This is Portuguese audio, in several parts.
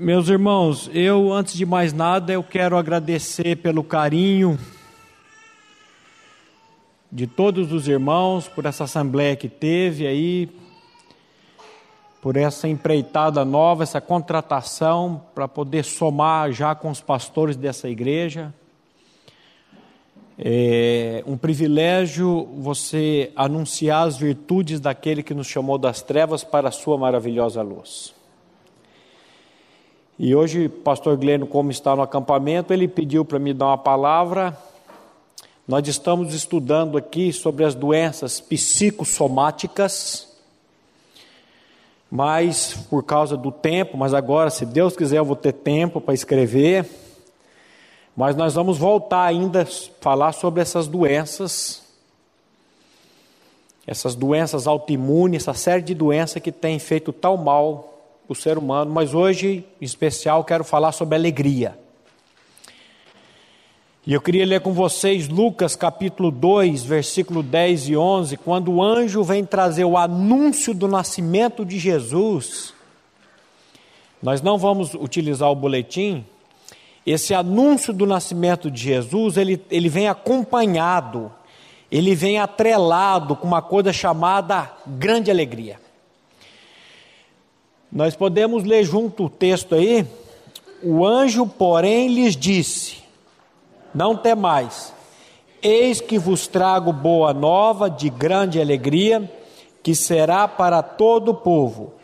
Meus irmãos, eu antes de mais nada eu quero agradecer pelo carinho de todos os irmãos por essa assembleia que teve aí, por essa empreitada nova, essa contratação para poder somar já com os pastores dessa igreja. É um privilégio você anunciar as virtudes daquele que nos chamou das trevas para a sua maravilhosa luz. E hoje, pastor Gleno, como está no acampamento, ele pediu para me dar uma palavra. Nós estamos estudando aqui sobre as doenças psicossomáticas, mas por causa do tempo, mas agora, se Deus quiser, eu vou ter tempo para escrever. Mas nós vamos voltar ainda a falar sobre essas doenças, essas doenças autoimunes, essa série de doenças que tem feito tal mal o ser humano, mas hoje, em especial, quero falar sobre alegria. E eu queria ler com vocês Lucas capítulo 2, versículo 10 e 11, quando o anjo vem trazer o anúncio do nascimento de Jesus. Nós não vamos utilizar o boletim. Esse anúncio do nascimento de Jesus, ele, ele vem acompanhado, ele vem atrelado com uma coisa chamada grande alegria. Nós podemos ler junto o texto aí. O anjo, porém, lhes disse: Não temais, eis que vos trago boa nova de grande alegria, que será para todo o povo.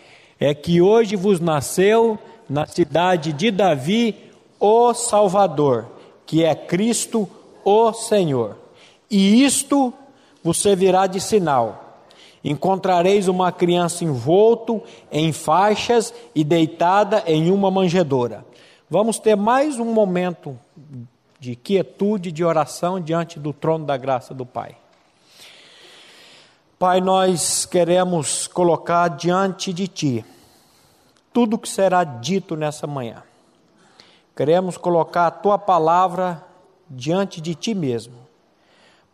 É que hoje vos nasceu na cidade de Davi o Salvador, que é Cristo o Senhor. E isto vos servirá de sinal encontrareis uma criança envolto em faixas e deitada em uma manjedoura. Vamos ter mais um momento de quietude, de oração diante do trono da graça do Pai. Pai, nós queremos colocar diante de Ti tudo que será dito nessa manhã. Queremos colocar a Tua palavra diante de Ti mesmo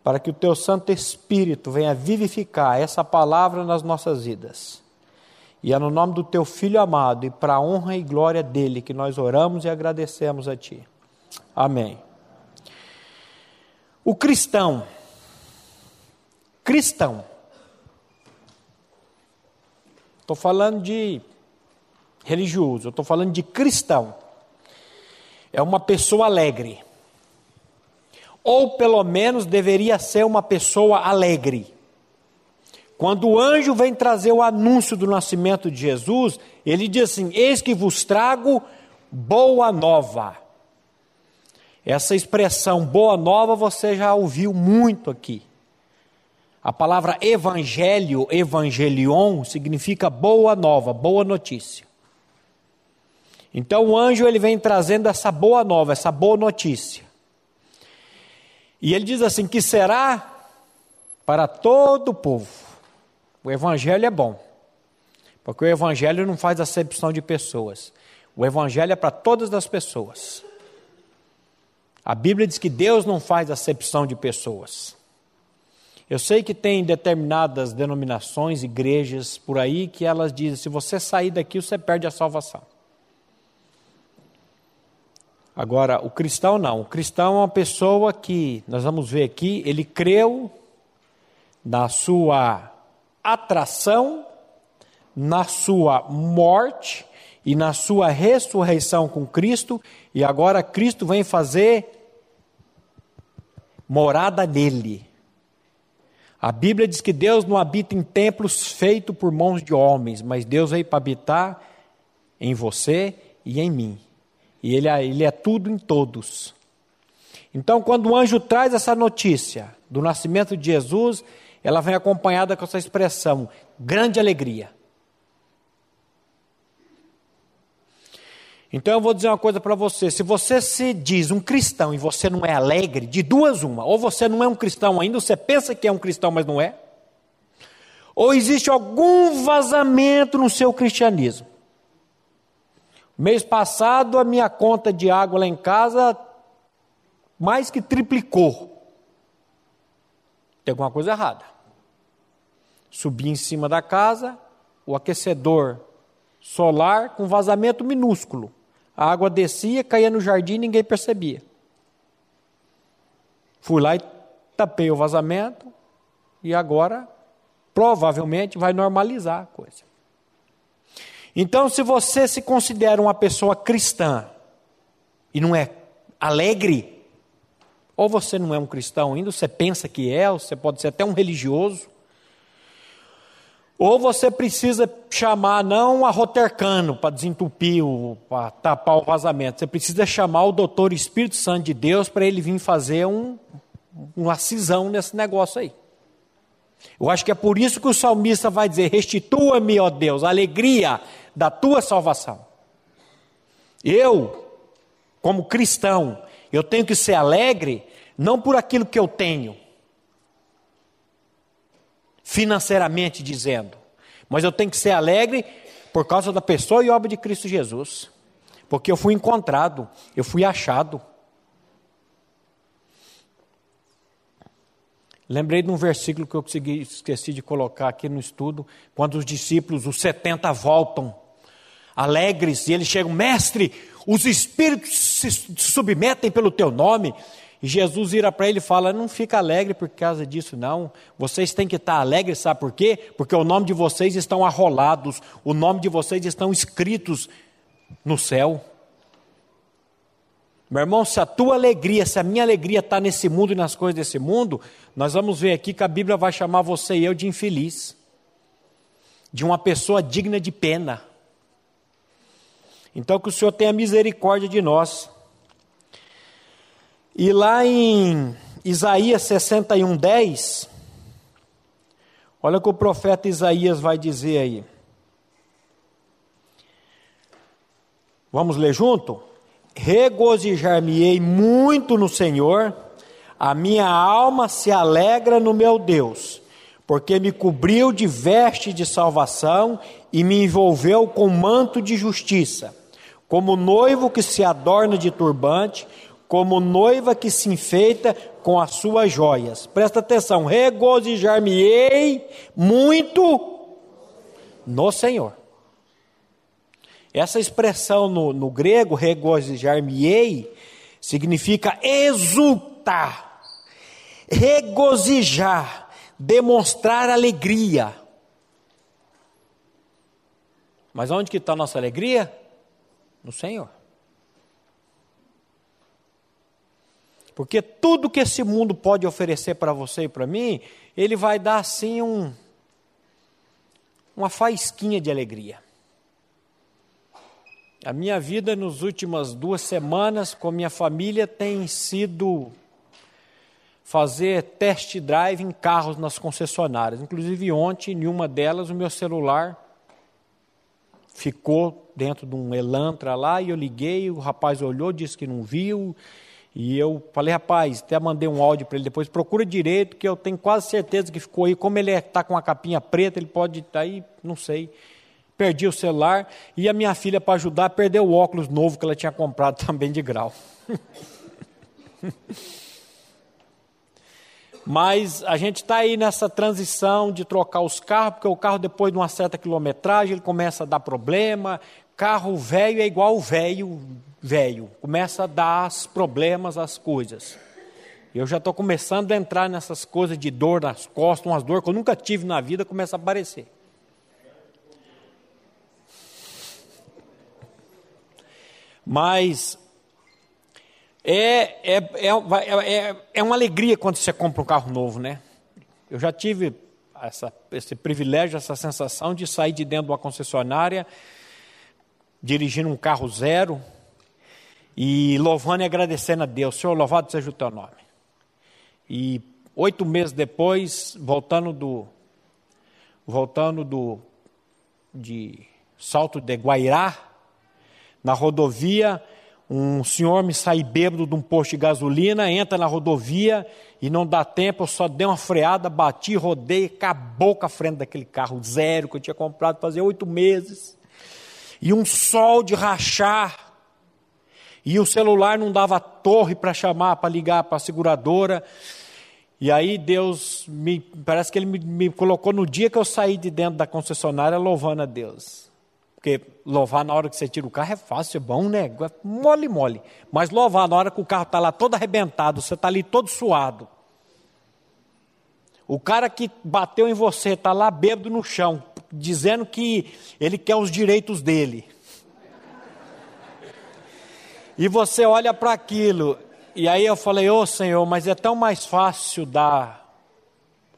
para que o teu Santo Espírito venha vivificar essa palavra nas nossas vidas. E é no nome do teu Filho amado e para a honra e glória dele que nós oramos e agradecemos a ti. Amém. O cristão, cristão, estou falando de religioso, estou falando de cristão, é uma pessoa alegre ou pelo menos deveria ser uma pessoa alegre. Quando o anjo vem trazer o anúncio do nascimento de Jesus, ele diz assim: Eis que vos trago boa nova. Essa expressão boa nova você já ouviu muito aqui. A palavra evangelho, evangelion, significa boa nova, boa notícia. Então o anjo ele vem trazendo essa boa nova, essa boa notícia. E ele diz assim: que será para todo o povo. O evangelho é bom, porque o evangelho não faz acepção de pessoas. O evangelho é para todas as pessoas. A Bíblia diz que Deus não faz acepção de pessoas. Eu sei que tem determinadas denominações, igrejas por aí, que elas dizem: se você sair daqui, você perde a salvação. Agora, o cristão não. O cristão é uma pessoa que, nós vamos ver aqui, ele creu na sua atração, na sua morte e na sua ressurreição com Cristo, e agora Cristo vem fazer morada nele. A Bíblia diz que Deus não habita em templos feitos por mãos de homens, mas Deus veio para habitar em você e em mim. E ele, é, ele é tudo em todos. Então, quando o anjo traz essa notícia do nascimento de Jesus, ela vem acompanhada com essa expressão: grande alegria. Então eu vou dizer uma coisa para você: se você se diz um cristão e você não é alegre, de duas uma, ou você não é um cristão ainda, você pensa que é um cristão, mas não é, ou existe algum vazamento no seu cristianismo. Mês passado, a minha conta de água lá em casa mais que triplicou. Tem alguma coisa errada. Subi em cima da casa, o aquecedor solar com vazamento minúsculo. a água descia, caía no jardim e ninguém percebia. Fui lá e tapei o vazamento e agora provavelmente vai normalizar a coisa. Então, se você se considera uma pessoa cristã e não é alegre, ou você não é um cristão ainda, você pensa que é, ou você pode ser até um religioso, ou você precisa chamar não a rotercano para desentupir, para tapar o vazamento, você precisa chamar o doutor Espírito Santo de Deus para ele vir fazer um, uma cisão nesse negócio aí. Eu acho que é por isso que o salmista vai dizer: Restitua-me, ó Deus, a alegria da tua salvação. Eu, como cristão, eu tenho que ser alegre não por aquilo que eu tenho, financeiramente dizendo, mas eu tenho que ser alegre por causa da pessoa e obra de Cristo Jesus, porque eu fui encontrado, eu fui achado. Lembrei de um versículo que eu esqueci de colocar aqui no estudo, quando os discípulos, os 70, voltam alegres e eles chegam, mestre, os espíritos se submetem pelo teu nome. E Jesus vira para ele e fala: Não fica alegre por causa disso, não. Vocês têm que estar alegres, sabe por quê? Porque o nome de vocês estão arrolados, o nome de vocês estão escritos no céu. Meu irmão, se a tua alegria, se a minha alegria está nesse mundo e nas coisas desse mundo, nós vamos ver aqui que a Bíblia vai chamar você e eu de infeliz, de uma pessoa digna de pena. Então, que o Senhor tenha misericórdia de nós. E lá em Isaías 61, 10, olha o que o profeta Isaías vai dizer aí. Vamos ler junto? regozijar-me-ei muito no Senhor, a minha alma se alegra no meu Deus, porque me cobriu de veste de salvação e me envolveu com manto de justiça, como noivo que se adorna de turbante, como noiva que se enfeita com as suas joias. Presta atenção, regozijar-me-ei muito no Senhor. Essa expressão no, no grego, regozijar-me-ei, significa exultar, regozijar, demonstrar alegria. Mas onde que está a nossa alegria? No Senhor. Porque tudo que esse mundo pode oferecer para você e para mim, ele vai dar assim um, uma faísquinha de alegria. A minha vida nas últimas duas semanas com minha família tem sido fazer test drive em carros nas concessionárias. Inclusive ontem, em uma delas, o meu celular ficou dentro de um Elantra lá e eu liguei, o rapaz olhou, disse que não viu. E eu falei, rapaz, até mandei um áudio para ele depois, procura direito, que eu tenho quase certeza que ficou aí. Como ele está com a capinha preta, ele pode estar tá aí, não sei perdi o celular e a minha filha, para ajudar, perdeu o óculos novo que ela tinha comprado também de grau. Mas a gente está aí nessa transição de trocar os carros, porque o carro, depois de uma certa quilometragem, ele começa a dar problema. Carro velho é igual velho, velho. Começa a dar problemas às coisas. Eu já estou começando a entrar nessas coisas de dor nas costas, umas dores que eu nunca tive na vida, começa a aparecer. Mas é, é, é, é, é uma alegria quando você compra um carro novo, né? Eu já tive essa, esse privilégio, essa sensação de sair de dentro de uma concessionária, dirigindo um carro zero e louvando e agradecendo a Deus. Senhor, louvado seja o teu nome. E oito meses depois, voltando do voltando do de Salto de Guairá, na rodovia, um senhor me sai bêbado de um posto de gasolina, entra na rodovia e não dá tempo, eu só dei uma freada, bati, rodei, acabou com a frente daquele carro zero que eu tinha comprado fazia oito meses. E um sol de rachar. E o celular não dava torre para chamar, para ligar para a seguradora. E aí Deus me, parece que Ele me, me colocou no dia que eu saí de dentro da concessionária louvando a Deus Porque louvar na hora que você tira o carro é fácil, é bom, né? É mole, mole. Mas louvar na hora que o carro está lá todo arrebentado, você está ali todo suado. O cara que bateu em você está lá bêbado no chão, dizendo que ele quer os direitos dele. E você olha para aquilo, e aí eu falei, ô oh, Senhor, mas é tão mais fácil dar,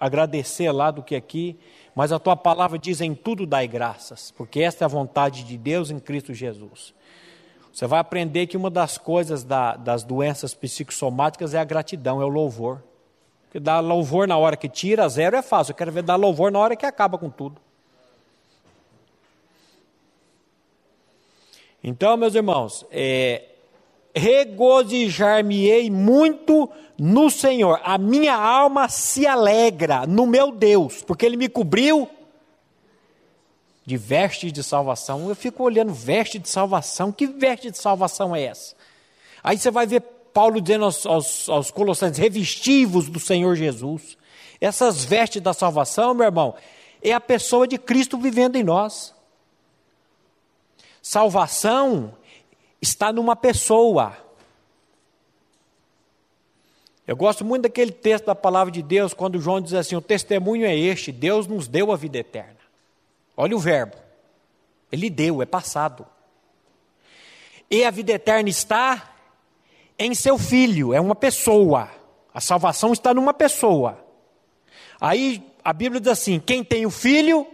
agradecer lá do que aqui, mas a tua palavra diz em tudo dai graças, porque esta é a vontade de Deus em Cristo Jesus. Você vai aprender que uma das coisas da, das doenças psicossomáticas é a gratidão, é o louvor. Porque dar louvor na hora que tira, zero é fácil. Eu quero ver dar louvor na hora que acaba com tudo. Então, meus irmãos, é, regozijar-me-ei muito no Senhor. A minha alma se alegra no meu Deus, porque Ele me cobriu de vestes de salvação. Eu fico olhando veste de salvação. Que veste de salvação é essa? Aí você vai ver Paulo dizendo aos, aos, aos Colossenses: revestivos do Senhor Jesus. Essas vestes da salvação, meu irmão, é a pessoa de Cristo vivendo em nós. Salvação está numa pessoa. Eu gosto muito daquele texto da palavra de Deus, quando João diz assim: o testemunho é este, Deus nos deu a vida eterna. Olha o verbo, ele deu, é passado. E a vida eterna está em seu filho, é uma pessoa. A salvação está numa pessoa. Aí a Bíblia diz assim: quem tem o filho,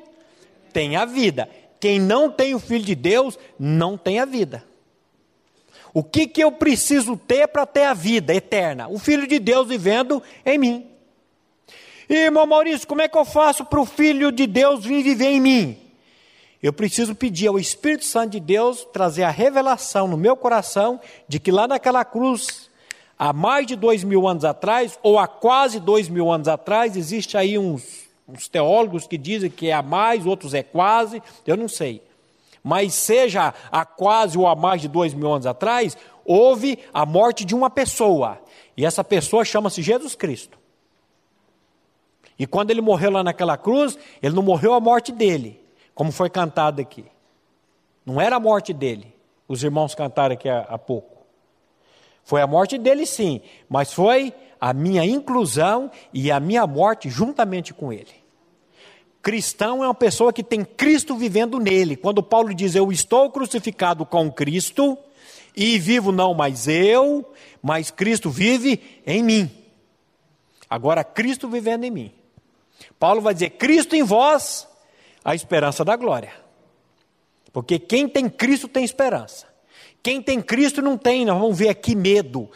tem a vida. Quem não tem o filho de Deus, não tem a vida. O que, que eu preciso ter para ter a vida eterna? O Filho de Deus vivendo em mim. E, irmão Maurício, como é que eu faço para o Filho de Deus vir viver em mim? Eu preciso pedir ao Espírito Santo de Deus trazer a revelação no meu coração de que lá naquela cruz, há mais de dois mil anos atrás, ou há quase dois mil anos atrás, existe aí uns, uns teólogos que dizem que é a mais, outros é quase, eu não sei. Mas seja há quase ou há mais de dois mil anos atrás, houve a morte de uma pessoa. E essa pessoa chama-se Jesus Cristo. E quando ele morreu lá naquela cruz, ele não morreu a morte dele como foi cantado aqui. Não era a morte dele, os irmãos cantaram aqui há, há pouco. Foi a morte dele, sim, mas foi a minha inclusão e a minha morte juntamente com ele. Cristão é uma pessoa que tem Cristo vivendo nele. Quando Paulo diz eu estou crucificado com Cristo e vivo não mais eu, mas Cristo vive em mim. Agora Cristo vivendo em mim. Paulo vai dizer Cristo em vós, a esperança da glória. Porque quem tem Cristo tem esperança. Quem tem Cristo não tem, nós vamos ver aqui, medo,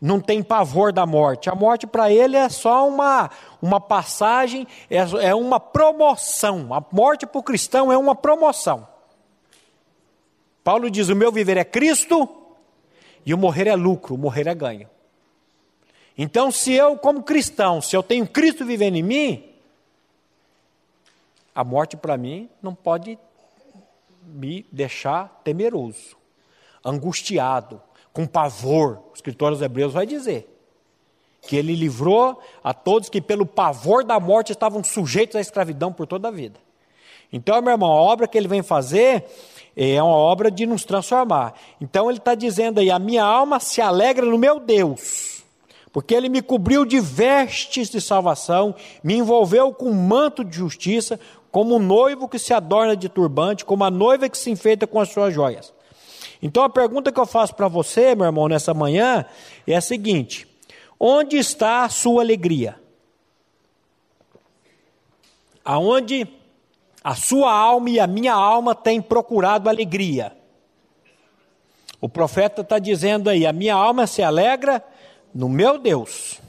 não tem pavor da morte. A morte para ele é só uma, uma passagem, é, é uma promoção. A morte para o cristão é uma promoção. Paulo diz: o meu viver é Cristo e o morrer é lucro, o morrer é ganho. Então, se eu, como cristão, se eu tenho Cristo vivendo em mim, a morte para mim não pode me deixar temeroso, angustiado, com pavor. O escritor aos Hebreus vai dizer que ele livrou a todos que, pelo pavor da morte, estavam sujeitos à escravidão por toda a vida. Então, meu irmão, a obra que ele vem fazer é uma obra de nos transformar. Então, ele está dizendo aí: a minha alma se alegra no meu Deus porque ele me cobriu de vestes de salvação, me envolveu com um manto de justiça, como um noivo que se adorna de turbante, como a noiva que se enfeita com as suas joias. Então a pergunta que eu faço para você, meu irmão, nessa manhã é a seguinte: onde está a sua alegria? Aonde a sua alma e a minha alma têm procurado alegria? O profeta está dizendo aí: a minha alma se alegra no meu Deus.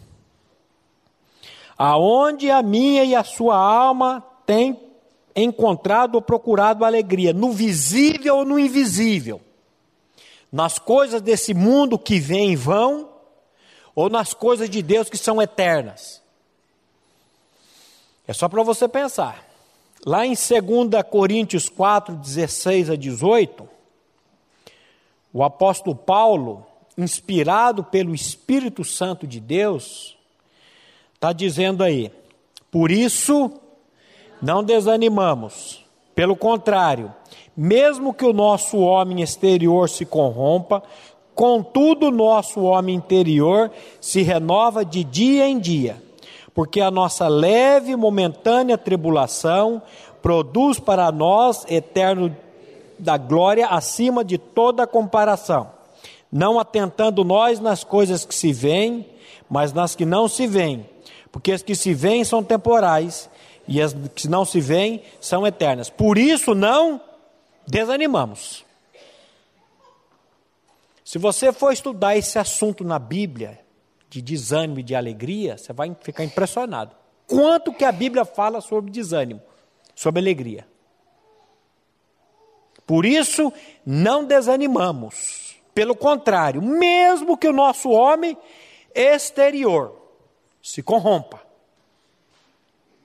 Aonde a minha e a sua alma têm encontrado ou procurado alegria, no visível ou no invisível, nas coisas desse mundo que vem e vão, ou nas coisas de Deus que são eternas. É só para você pensar. Lá em 2 Coríntios 4, 16 a 18, o apóstolo Paulo, inspirado pelo Espírito Santo de Deus, está dizendo aí: por isso não desanimamos, pelo contrário, mesmo que o nosso homem exterior se corrompa, contudo o nosso homem interior se renova de dia em dia, porque a nossa leve e momentânea tribulação produz para nós eterno da glória acima de toda comparação, não atentando nós nas coisas que se veem, mas nas que não se veem, porque as que se veem são temporais e as que não se veem são eternas. Por isso não desanimamos. Se você for estudar esse assunto na Bíblia, de desânimo e de alegria, você vai ficar impressionado. Quanto que a Bíblia fala sobre desânimo, sobre alegria. Por isso, não desanimamos. Pelo contrário, mesmo que o nosso homem exterior se corrompa,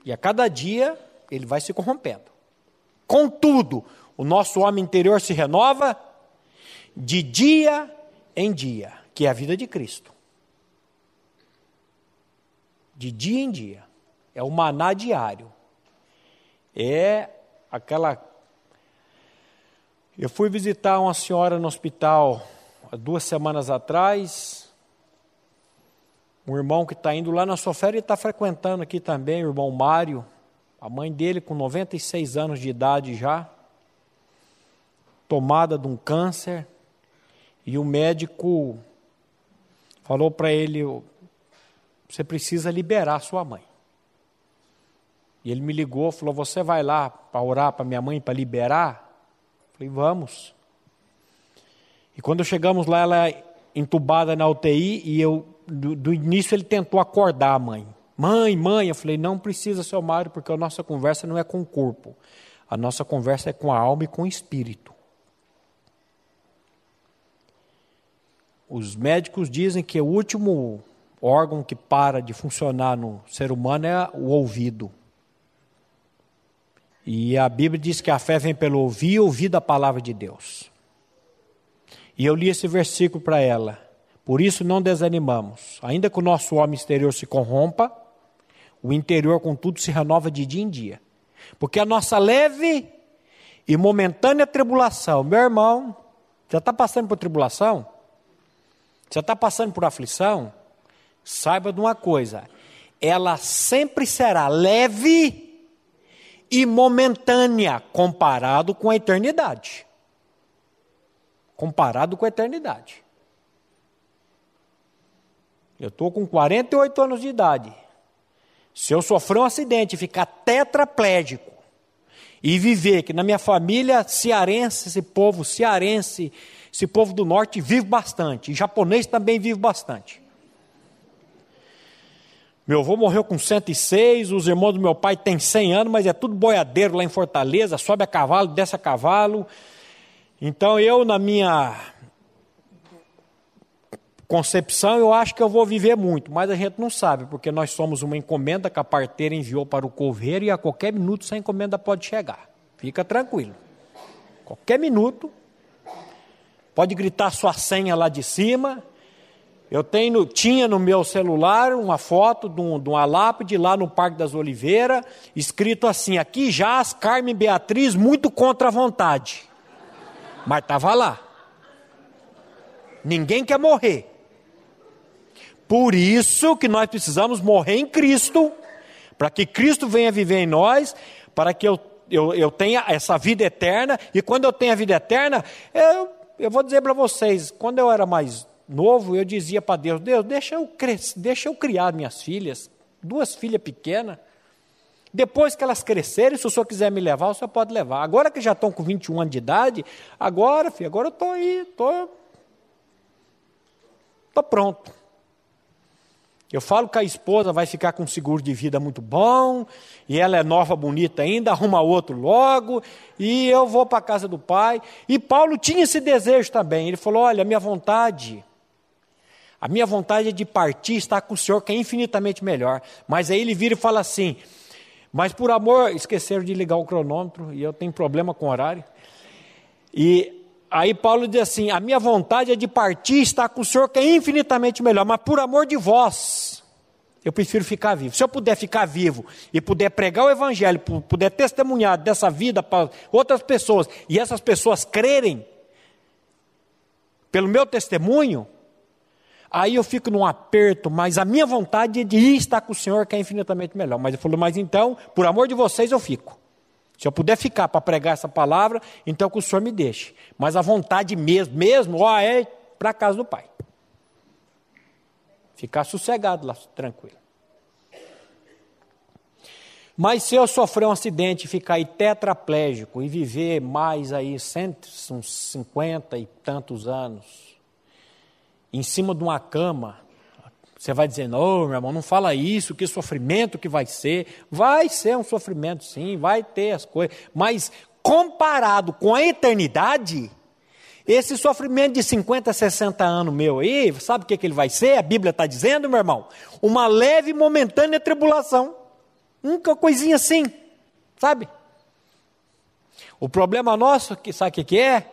e a cada dia ele vai se corrompendo. Contudo, o nosso homem interior se renova de dia em dia, que é a vida de Cristo. De dia em dia. É o maná diário. É aquela eu fui visitar uma senhora no hospital há duas semanas atrás. Um irmão que está indo lá na sua férias está frequentando aqui também, o irmão Mário. A mãe dele com 96 anos de idade já, tomada de um câncer. E o médico falou para ele: você precisa liberar sua mãe. E ele me ligou, falou: Você vai lá para orar para minha mãe para liberar? Falei, vamos. E quando chegamos lá, ela é entubada na UTI e eu, do, do, início ele tentou acordar a mãe. Mãe, mãe, eu falei, não precisa, seu Mário, porque a nossa conversa não é com o corpo. A nossa conversa é com a alma e com o espírito. Os médicos dizem que o último órgão que para de funcionar no ser humano é o ouvido. E a Bíblia diz que a fé vem pelo ouvir e ouvir da palavra de Deus. E eu li esse versículo para ela. Por isso não desanimamos. Ainda que o nosso homem exterior se corrompa, o interior, contudo, se renova de dia em dia. Porque a nossa leve e momentânea tribulação, meu irmão, já está passando por tribulação? Já está passando por aflição? Saiba de uma coisa: ela sempre será leve e momentânea comparado com a eternidade. Comparado com a eternidade. Eu estou com 48 anos de idade. Se eu sofrer um acidente e ficar tetraplégico e viver que na minha família cearense, esse povo cearense, esse povo do norte vive bastante, e japonês também vive bastante. Meu avô morreu com 106, os irmãos do meu pai têm 100 anos, mas é tudo boiadeiro lá em Fortaleza, sobe a cavalo, desce a cavalo. Então eu, na minha concepção, eu acho que eu vou viver muito, mas a gente não sabe, porque nós somos uma encomenda que a parteira enviou para o coveiro e a qualquer minuto essa encomenda pode chegar. Fica tranquilo. Qualquer minuto, pode gritar sua senha lá de cima, eu tenho, tinha no meu celular uma foto de, um, de uma lápide lá no Parque das Oliveiras, escrito assim: aqui jaz Carmen Beatriz muito contra a vontade. Mas estava lá. Ninguém quer morrer. Por isso que nós precisamos morrer em Cristo, para que Cristo venha viver em nós, para que eu, eu, eu tenha essa vida eterna, e quando eu tenho a vida eterna, eu, eu vou dizer para vocês, quando eu era mais novo, eu dizia para Deus: Deus, deixa eu, crescer, deixa eu criar minhas filhas, duas filhas pequenas. Depois que elas crescerem, se o senhor quiser me levar, o senhor pode levar. Agora que já estão com 21 anos de idade, agora, filho, agora eu estou aí, estou tô, tô pronto. Eu falo que a esposa vai ficar com um seguro de vida muito bom, e ela é nova, bonita ainda, arruma outro logo, e eu vou para a casa do pai. E Paulo tinha esse desejo também. Ele falou: Olha, minha vontade a minha vontade é de partir, estar com o Senhor, que é infinitamente melhor. Mas aí ele vira e fala assim: Mas por amor, esqueceram de ligar o cronômetro e eu tenho problema com horário. E aí Paulo diz assim: A minha vontade é de partir, estar com o Senhor, que é infinitamente melhor. Mas por amor de vós, Eu prefiro ficar vivo. Se eu puder ficar vivo e puder pregar o evangelho, puder testemunhar dessa vida para outras pessoas e essas pessoas crerem pelo meu testemunho, aí eu fico num aperto, mas a minha vontade é de ir estar com o Senhor, que é infinitamente melhor. Mas ele falou, mas então, por amor de vocês, eu fico. Se eu puder ficar para pregar essa palavra, então que o Senhor me deixe. Mas a vontade mesmo, mesmo, ó, é para a casa do Pai. Ficar sossegado lá, tranquilo. Mas se eu sofrer um acidente, ficar aí tetraplégico e viver mais aí cento, uns 50 e tantos anos, em cima de uma cama, você vai dizer, não, meu irmão, não fala isso, que sofrimento que vai ser. Vai ser um sofrimento, sim, vai ter as coisas. Mas comparado com a eternidade, esse sofrimento de 50, 60 anos meu aí, sabe o que, que ele vai ser? A Bíblia está dizendo, meu irmão? Uma leve e momentânea tribulação. Uma coisinha assim, sabe? O problema nosso, que sabe o que é?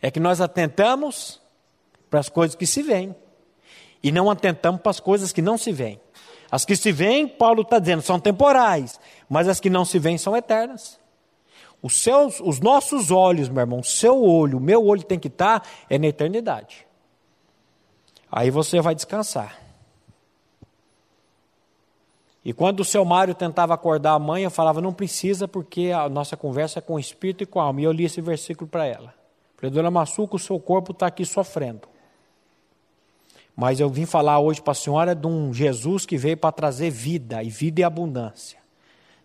É que nós atentamos para as coisas que se veem e não atentamos para as coisas que não se veem. As que se veem, Paulo está dizendo, são temporais, mas as que não se veem são eternas. Os, seus, os nossos olhos, meu irmão, o seu olho, o meu olho tem que estar tá, é na eternidade. Aí você vai descansar. E quando o seu Mário tentava acordar a mãe, eu falava, não precisa, porque a nossa conversa é com o espírito e com a alma. E eu li esse versículo para ela. Falei, dona Massuca, o seu corpo está aqui sofrendo. Mas eu vim falar hoje para a senhora de um Jesus que veio para trazer vida, e vida e abundância.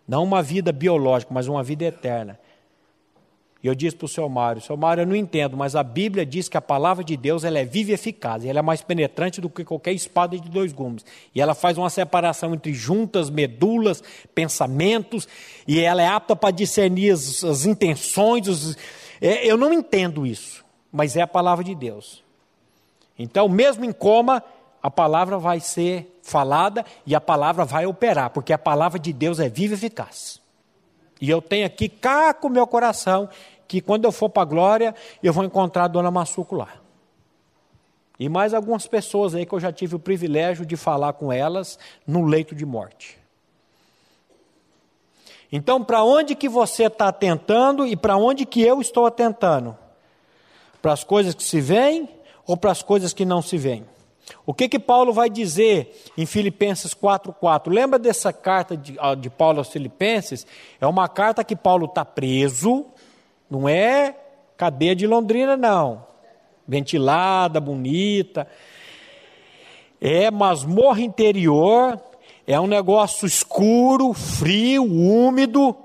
Não uma vida biológica, mas uma vida eterna. E eu disse para o seu Mário, seu Mário, eu não entendo, mas a Bíblia diz que a palavra de Deus ela é viva e eficaz, e ela é mais penetrante do que qualquer espada de dois gumes. E ela faz uma separação entre juntas, medulas, pensamentos, e ela é apta para discernir as, as intenções. Os... É, eu não entendo isso, mas é a palavra de Deus. Então, mesmo em coma, a palavra vai ser falada e a palavra vai operar, porque a palavra de Deus é viva e eficaz. E eu tenho aqui cá com o meu coração que quando eu for para a glória, eu vou encontrar a dona Massuco lá. E mais algumas pessoas aí que eu já tive o privilégio de falar com elas no leito de morte. Então, para onde que você está atentando e para onde que eu estou atentando? Para as coisas que se veem ou para as coisas que não se veem? O que que Paulo vai dizer em Filipenses 4,4? Lembra dessa carta de, de Paulo aos Filipenses? É uma carta que Paulo está preso, não é cadeia de Londrina, não. Ventilada, bonita. É masmorra interior, é um negócio escuro, frio, úmido.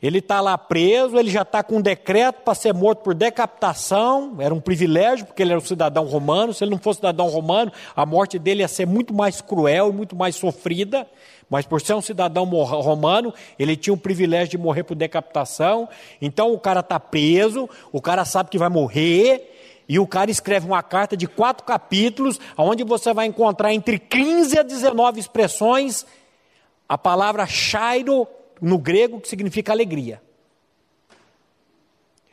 Ele está lá preso, ele já está com um decreto para ser morto por decapitação, era um privilégio, porque ele era um cidadão romano. Se ele não fosse cidadão romano, a morte dele ia ser muito mais cruel e muito mais sofrida. Mas por ser um cidadão romano, ele tinha o privilégio de morrer por decapitação. Então o cara está preso, o cara sabe que vai morrer, e o cara escreve uma carta de quatro capítulos, onde você vai encontrar entre 15 a 19 expressões a palavra chairo no grego, que significa alegria.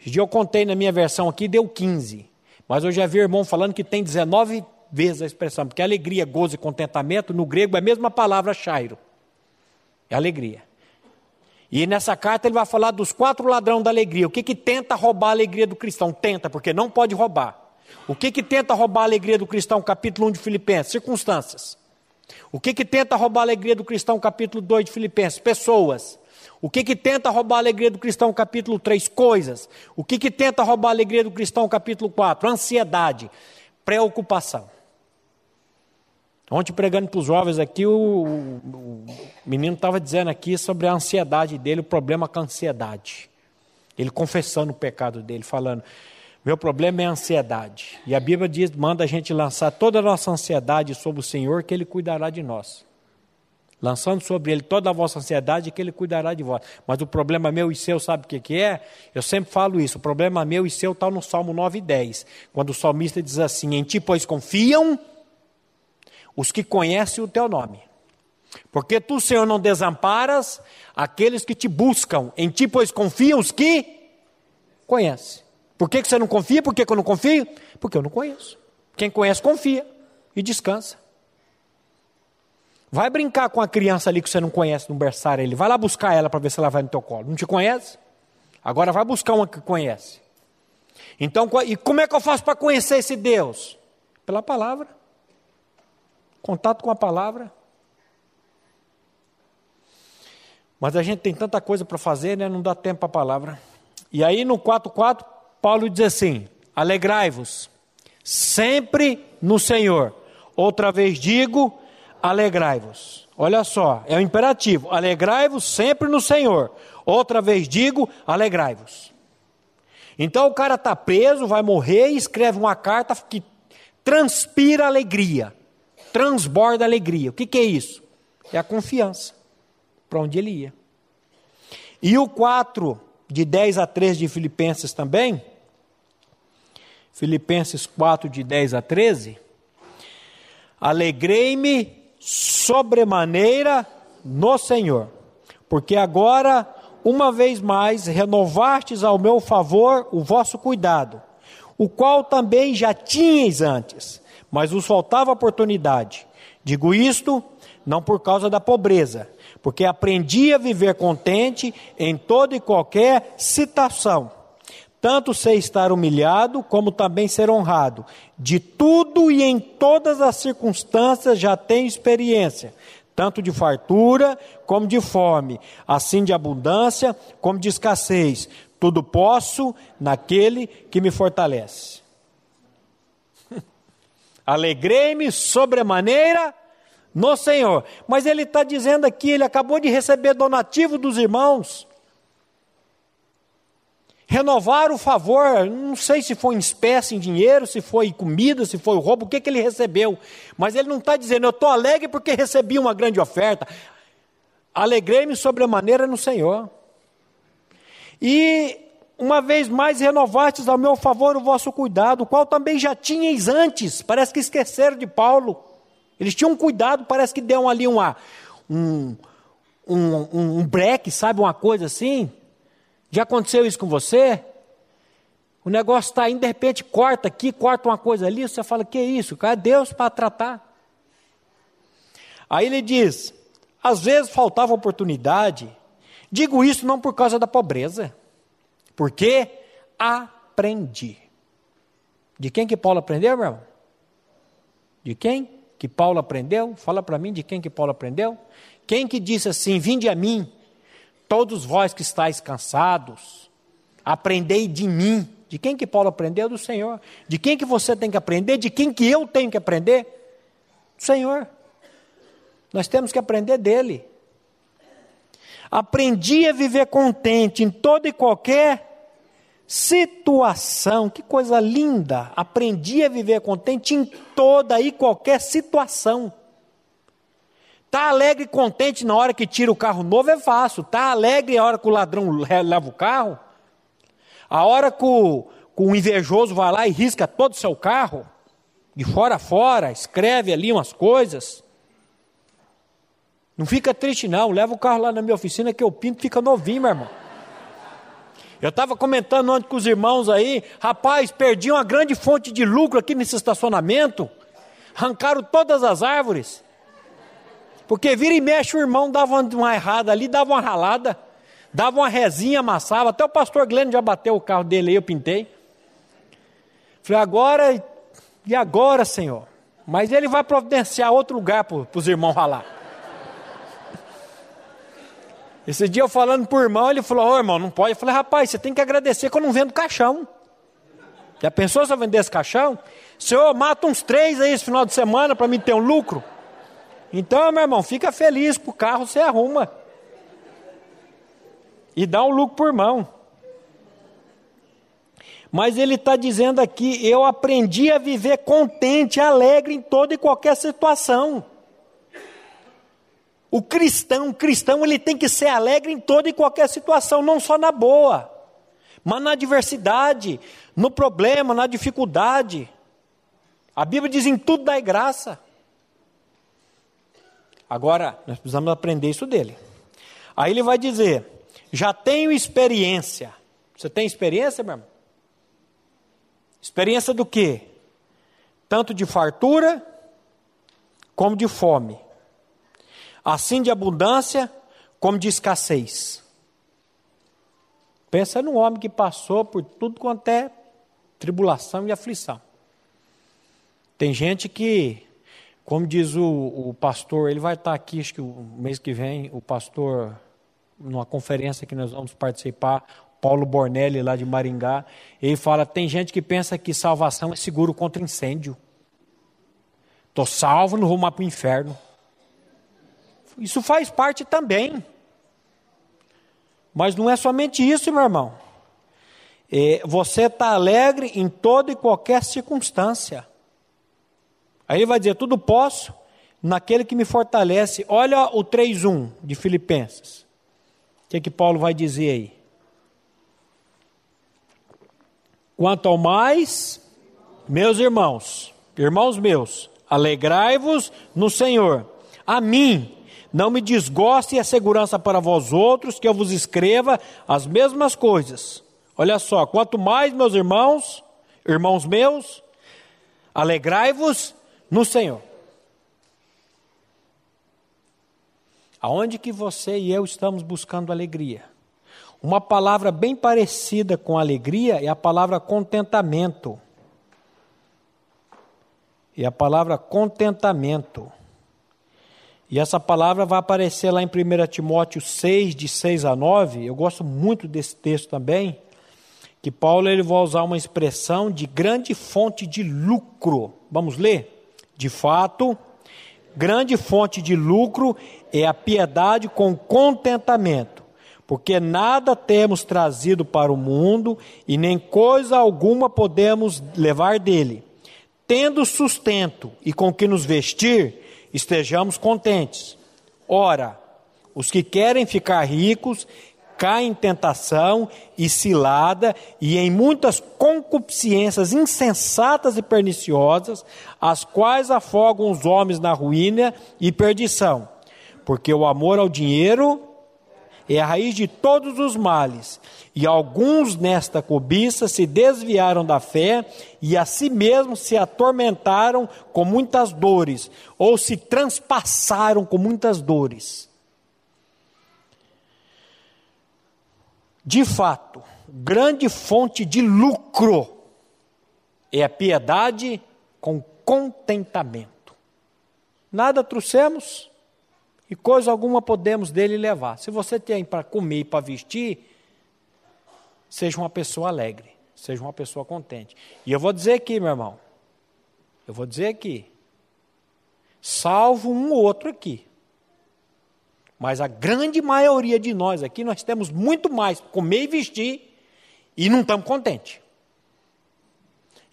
Esse eu contei na minha versão aqui, deu 15. Mas eu já vi irmão falando que tem 19 vezes a expressão, porque alegria, gozo e contentamento, no grego é a mesma palavra chairo. É alegria. E nessa carta ele vai falar dos quatro ladrões da alegria. O que que tenta roubar a alegria do cristão? Tenta, porque não pode roubar. O que que tenta roubar a alegria do cristão? Capítulo 1 de Filipenses, circunstâncias. O que que tenta roubar a alegria do cristão? Capítulo 2 de Filipenses, pessoas. O que que tenta roubar a alegria do cristão? Capítulo 3, coisas. O que que tenta roubar a alegria do cristão? Capítulo 4, ansiedade, preocupação. Ontem, pregando para os jovens aqui, o, o, o menino estava dizendo aqui sobre a ansiedade dele, o problema com a ansiedade. Ele confessando o pecado dele, falando: Meu problema é a ansiedade. E a Bíblia diz, manda a gente lançar toda a nossa ansiedade sobre o Senhor, que Ele cuidará de nós. Lançando sobre Ele toda a vossa ansiedade, que Ele cuidará de vós. Mas o problema meu e seu, sabe o que, que é? Eu sempre falo isso: o problema meu e seu está no Salmo 9 e 10, quando o salmista diz assim: Em ti, pois confiam os que conhecem o teu nome. Porque tu, Senhor, não desamparas aqueles que te buscam. Em ti, pois, confiam os que conhecem. Por que, que você não confia? Por que, que eu não confio? Porque eu não conheço. Quem conhece, confia e descansa. Vai brincar com a criança ali que você não conhece no berçário ele. Vai lá buscar ela para ver se ela vai no teu colo. Não te conhece? Agora vai buscar uma que conhece. Então, e como é que eu faço para conhecer esse Deus? Pela palavra. Contato com a palavra. Mas a gente tem tanta coisa para fazer, né? Não dá tempo para a palavra. E aí no 4:4, Paulo diz assim: Alegrai-vos sempre no Senhor. Outra vez digo, alegrai-vos. Olha só, é o um imperativo: alegrai-vos sempre no Senhor. Outra vez digo, alegrai-vos. Então o cara está preso, vai morrer e escreve uma carta que transpira alegria, transborda alegria. O que, que é isso? É a confiança para onde ele ia. E o 4, de 10 a 13 de Filipenses também, Filipenses 4, de 10 a 13, alegrei-me sobremaneira no Senhor, porque agora, uma vez mais, renovastes ao meu favor o vosso cuidado, o qual também já tinhais antes, mas vos faltava oportunidade. Digo isto não por causa da pobreza, porque aprendi a viver contente em toda e qualquer situação. Tanto sei estar humilhado, como também ser honrado. De tudo e em todas as circunstâncias já tenho experiência, tanto de fartura como de fome, assim de abundância como de escassez. Tudo posso naquele que me fortalece. Alegrei-me sobremaneira no Senhor. Mas ele está dizendo aqui, ele acabou de receber donativo dos irmãos. Renovar o favor, não sei se foi em espécie, em dinheiro, se foi comida, se foi roubo, o que, que ele recebeu. Mas ele não está dizendo, eu estou alegre porque recebi uma grande oferta. Alegrei-me sobremaneira no Senhor. E uma vez mais renovastes ao meu favor o vosso cuidado, o qual também já tinhais antes. Parece que esqueceram de Paulo. Eles tinham cuidado, parece que deu ali uma, um, um, um break, sabe, uma coisa assim. Já aconteceu isso com você? O negócio está indo, de repente corta aqui, corta uma coisa ali, você fala, que isso? É Deus para tratar. Aí ele diz, às vezes faltava oportunidade, digo isso não por causa da pobreza, porque aprendi. De quem que Paulo aprendeu, meu irmão? De quem? que Paulo aprendeu? Fala para mim de quem que Paulo aprendeu? Quem que disse assim: Vinde a mim, todos vós que estáis cansados, aprendei de mim. De quem que Paulo aprendeu? Do Senhor. De quem que você tem que aprender? De quem que eu tenho que aprender? Do Senhor. Nós temos que aprender dele. Aprendi a viver contente em toda e qualquer Situação, que coisa linda! Aprendi a viver contente em toda e qualquer situação. Tá alegre e contente na hora que tira o carro novo é fácil. Tá alegre na hora que o ladrão leva o carro. A hora que o, que o invejoso vai lá e risca todo o seu carro, de fora a fora, escreve ali umas coisas. Não fica triste, não. Leva o carro lá na minha oficina que eu pinto, fica novinho, meu irmão. Eu estava comentando ontem com os irmãos aí, rapaz, perdi uma grande fonte de lucro aqui nesse estacionamento, arrancaram todas as árvores, porque vira e mexe o irmão dava uma errada ali, dava uma ralada, dava uma resinha, amassava, até o pastor Glenn já bateu o carro dele aí, eu pintei. Falei, agora, e agora, Senhor? Mas ele vai providenciar outro lugar para os irmãos ralar. Esse dia eu falando por irmão, ele falou: Ô oh, irmão, não pode. Eu falei: rapaz, você tem que agradecer que eu não vendo caixão. Já pensou se eu vendesse caixão? Senhor, mata uns três aí esse final de semana para mim ter um lucro. Então, meu irmão, fica feliz, o carro você arruma. E dá um lucro por irmão. Mas ele está dizendo aqui: eu aprendi a viver contente, alegre em toda e qualquer situação. O cristão, o cristão, ele tem que ser alegre em toda e qualquer situação, não só na boa, mas na adversidade, no problema, na dificuldade. A Bíblia diz: em tudo dai graça. Agora, nós precisamos aprender isso dele. Aí ele vai dizer: já tenho experiência. Você tem experiência, meu irmão? Experiência do quê? Tanto de fartura como de fome assim de abundância como de escassez. Pensa no homem que passou por tudo quanto é tribulação e aflição. Tem gente que, como diz o, o pastor, ele vai estar aqui, acho que o mês que vem, o pastor, numa conferência que nós vamos participar, Paulo Bornelli, lá de Maringá, ele fala: tem gente que pensa que salvação é seguro contra incêndio. Estou salvo, não vou mais para o inferno. Isso faz parte também. Mas não é somente isso, meu irmão. É, você está alegre em toda e qualquer circunstância. Aí ele vai dizer: tudo posso naquele que me fortalece. Olha o 3:1 de Filipenses. O que, é que Paulo vai dizer aí? Quanto ao mais, meus irmãos, irmãos meus, alegrai-vos no Senhor. A mim, não me desgoste a segurança para vós outros que eu vos escreva as mesmas coisas. Olha só, quanto mais, meus irmãos, irmãos meus, alegrai-vos no Senhor. Aonde que você e eu estamos buscando alegria? Uma palavra bem parecida com alegria é a palavra contentamento. E a palavra contentamento. E essa palavra vai aparecer lá em 1 Timóteo 6, de 6 a 9. Eu gosto muito desse texto também, que Paulo ele vai usar uma expressão de grande fonte de lucro. Vamos ler? De fato, grande fonte de lucro é a piedade com contentamento, porque nada temos trazido para o mundo e nem coisa alguma podemos levar dele. Tendo sustento e com que nos vestir, estejamos contentes. Ora, os que querem ficar ricos caem em tentação e cilada e em muitas concupiscências insensatas e perniciosas, as quais afogam os homens na ruína e perdição. Porque o amor ao dinheiro é a raiz de todos os males, e alguns nesta cobiça se desviaram da fé e a si mesmos se atormentaram com muitas dores, ou se transpassaram com muitas dores. De fato, grande fonte de lucro é a piedade com contentamento. Nada trouxemos e coisa alguma podemos dele levar. Se você tem para comer e para vestir, seja uma pessoa alegre, seja uma pessoa contente. E eu vou dizer aqui, meu irmão, eu vou dizer aqui, salvo um ou outro aqui. Mas a grande maioria de nós aqui, nós temos muito mais comer e vestir e não estamos contentes.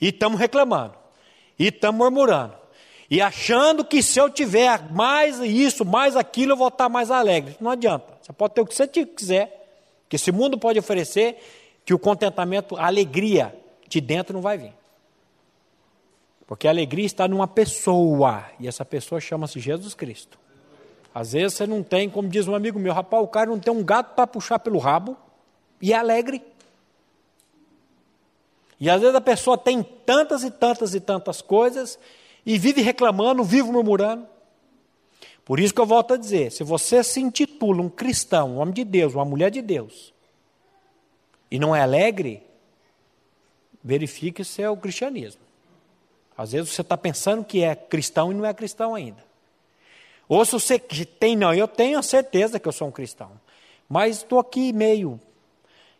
E estamos reclamando. E estamos murmurando. E achando que se eu tiver mais isso, mais aquilo, eu vou estar mais alegre. Não adianta. Você pode ter o que você quiser, que esse mundo pode oferecer, que o contentamento, a alegria de dentro não vai vir. Porque a alegria está numa pessoa, e essa pessoa chama-se Jesus Cristo. Às vezes você não tem, como diz um amigo meu, rapaz, o cara não tem um gato para puxar pelo rabo e é alegre. E às vezes a pessoa tem tantas e tantas e tantas coisas e vive reclamando, vive murmurando. Por isso que eu volto a dizer: se você se intitula um cristão, um homem de Deus, uma mulher de Deus, e não é alegre, verifique se é o cristianismo. Às vezes você está pensando que é cristão e não é cristão ainda. Ou se você tem, não, eu tenho a certeza que eu sou um cristão, mas estou aqui meio.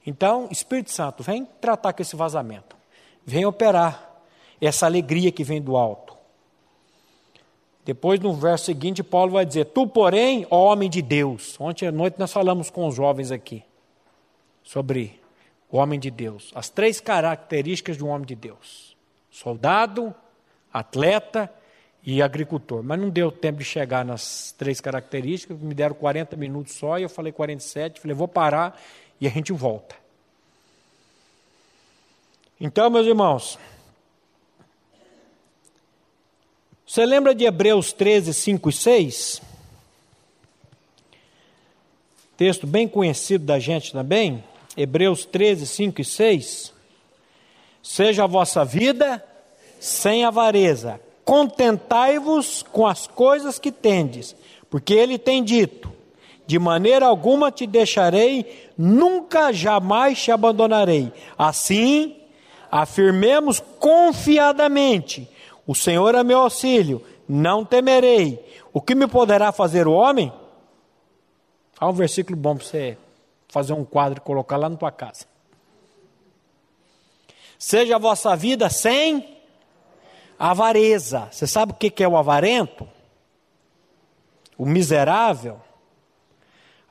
Então, Espírito Santo, vem tratar com esse vazamento, vem operar essa alegria que vem do alto. Depois, no verso seguinte, Paulo vai dizer: Tu, porém, homem de Deus. Ontem à noite nós falamos com os jovens aqui sobre o homem de Deus. As três características de um homem de Deus: soldado, atleta e agricultor. Mas não deu tempo de chegar nas três características, me deram 40 minutos só e eu falei 47, falei, vou parar e a gente volta. Então, meus irmãos, você lembra de Hebreus 13, 5 e 6? Texto bem conhecido da gente também. Hebreus 13, 5 e 6. Seja a vossa vida sem avareza, contentai-vos com as coisas que tendes, Porque ele tem dito: De maneira alguma te deixarei, nunca jamais te abandonarei. Assim, afirmemos confiadamente: O Senhor é meu auxílio, não temerei. O que me poderá fazer o homem? Há um versículo bom para você fazer um quadro e colocar lá na tua casa. Seja a vossa vida sem avareza. Você sabe o que é o avarento? O miserável?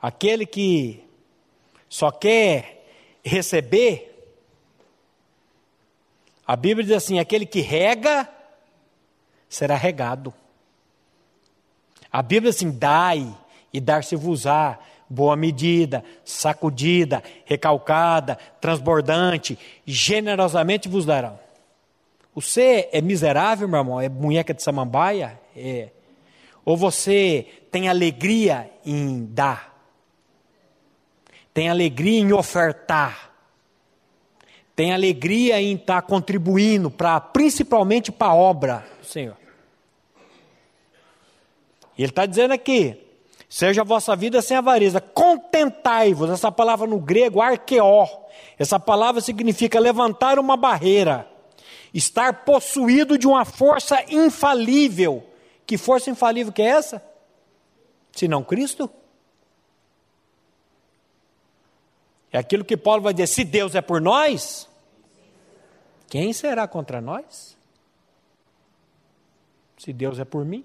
Aquele que só quer receber? A Bíblia diz assim: aquele que rega será regado. A Bíblia diz assim: dai e dar-se-vos-á boa medida, sacudida, recalcada, transbordante, generosamente vos darão. Você é miserável, meu irmão? É munheca de samambaia? É. Ou você tem alegria em dar? Tem alegria em ofertar? Tem alegria em estar contribuindo para, principalmente para a obra do Senhor? Ele está dizendo aqui: seja a vossa vida sem avareza, contentai-vos. Essa palavra no grego, arqueó, essa palavra significa levantar uma barreira estar possuído de uma força infalível. Que força infalível que é essa? Se não Cristo? É aquilo que Paulo vai dizer: se Deus é por nós, quem será contra nós? Se Deus é por mim.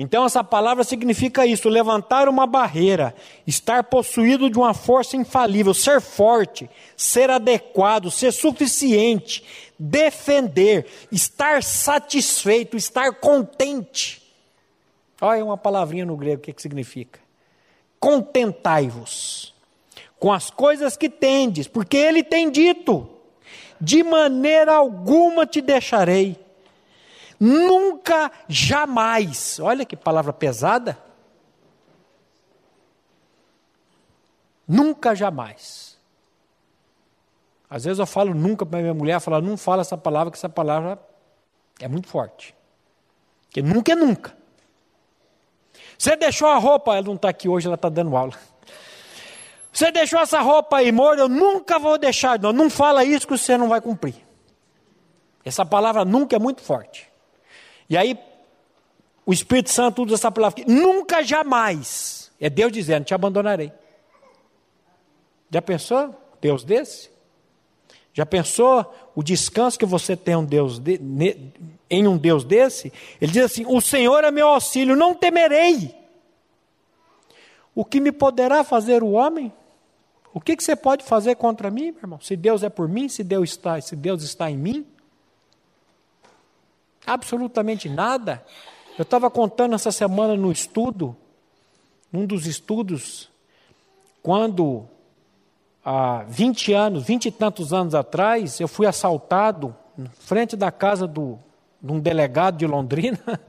Então, essa palavra significa isso: levantar uma barreira, estar possuído de uma força infalível, ser forte, ser adequado, ser suficiente, defender, estar satisfeito, estar contente. Olha uma palavrinha no grego, o que, que significa? Contentai-vos com as coisas que tendes, porque ele tem dito: de maneira alguma te deixarei Nunca, jamais. Olha que palavra pesada. Nunca, jamais. Às vezes eu falo nunca para minha mulher, fala, não fala essa palavra, que essa palavra é muito forte. Porque nunca é nunca. Você deixou a roupa, ela não está aqui hoje, ela está dando aula. Você deixou essa roupa aí, amor, eu nunca vou deixar. Não, não fala isso que você não vai cumprir. Essa palavra nunca é muito forte. E aí, o Espírito Santo usa essa palavra aqui, nunca jamais, é Deus dizendo, te abandonarei. Já pensou? Deus desse? Já pensou o descanso que você tem um Deus de, ne, em um Deus desse? Ele diz assim: O Senhor é meu auxílio, não temerei. O que me poderá fazer o homem? O que, que você pode fazer contra mim, meu irmão? Se Deus é por mim, se Deus está, se Deus está em mim? Absolutamente nada. Eu estava contando essa semana no estudo, num dos estudos, quando há 20 anos, 20 e tantos anos atrás, eu fui assaltado na frente da casa do, de um delegado de Londrina.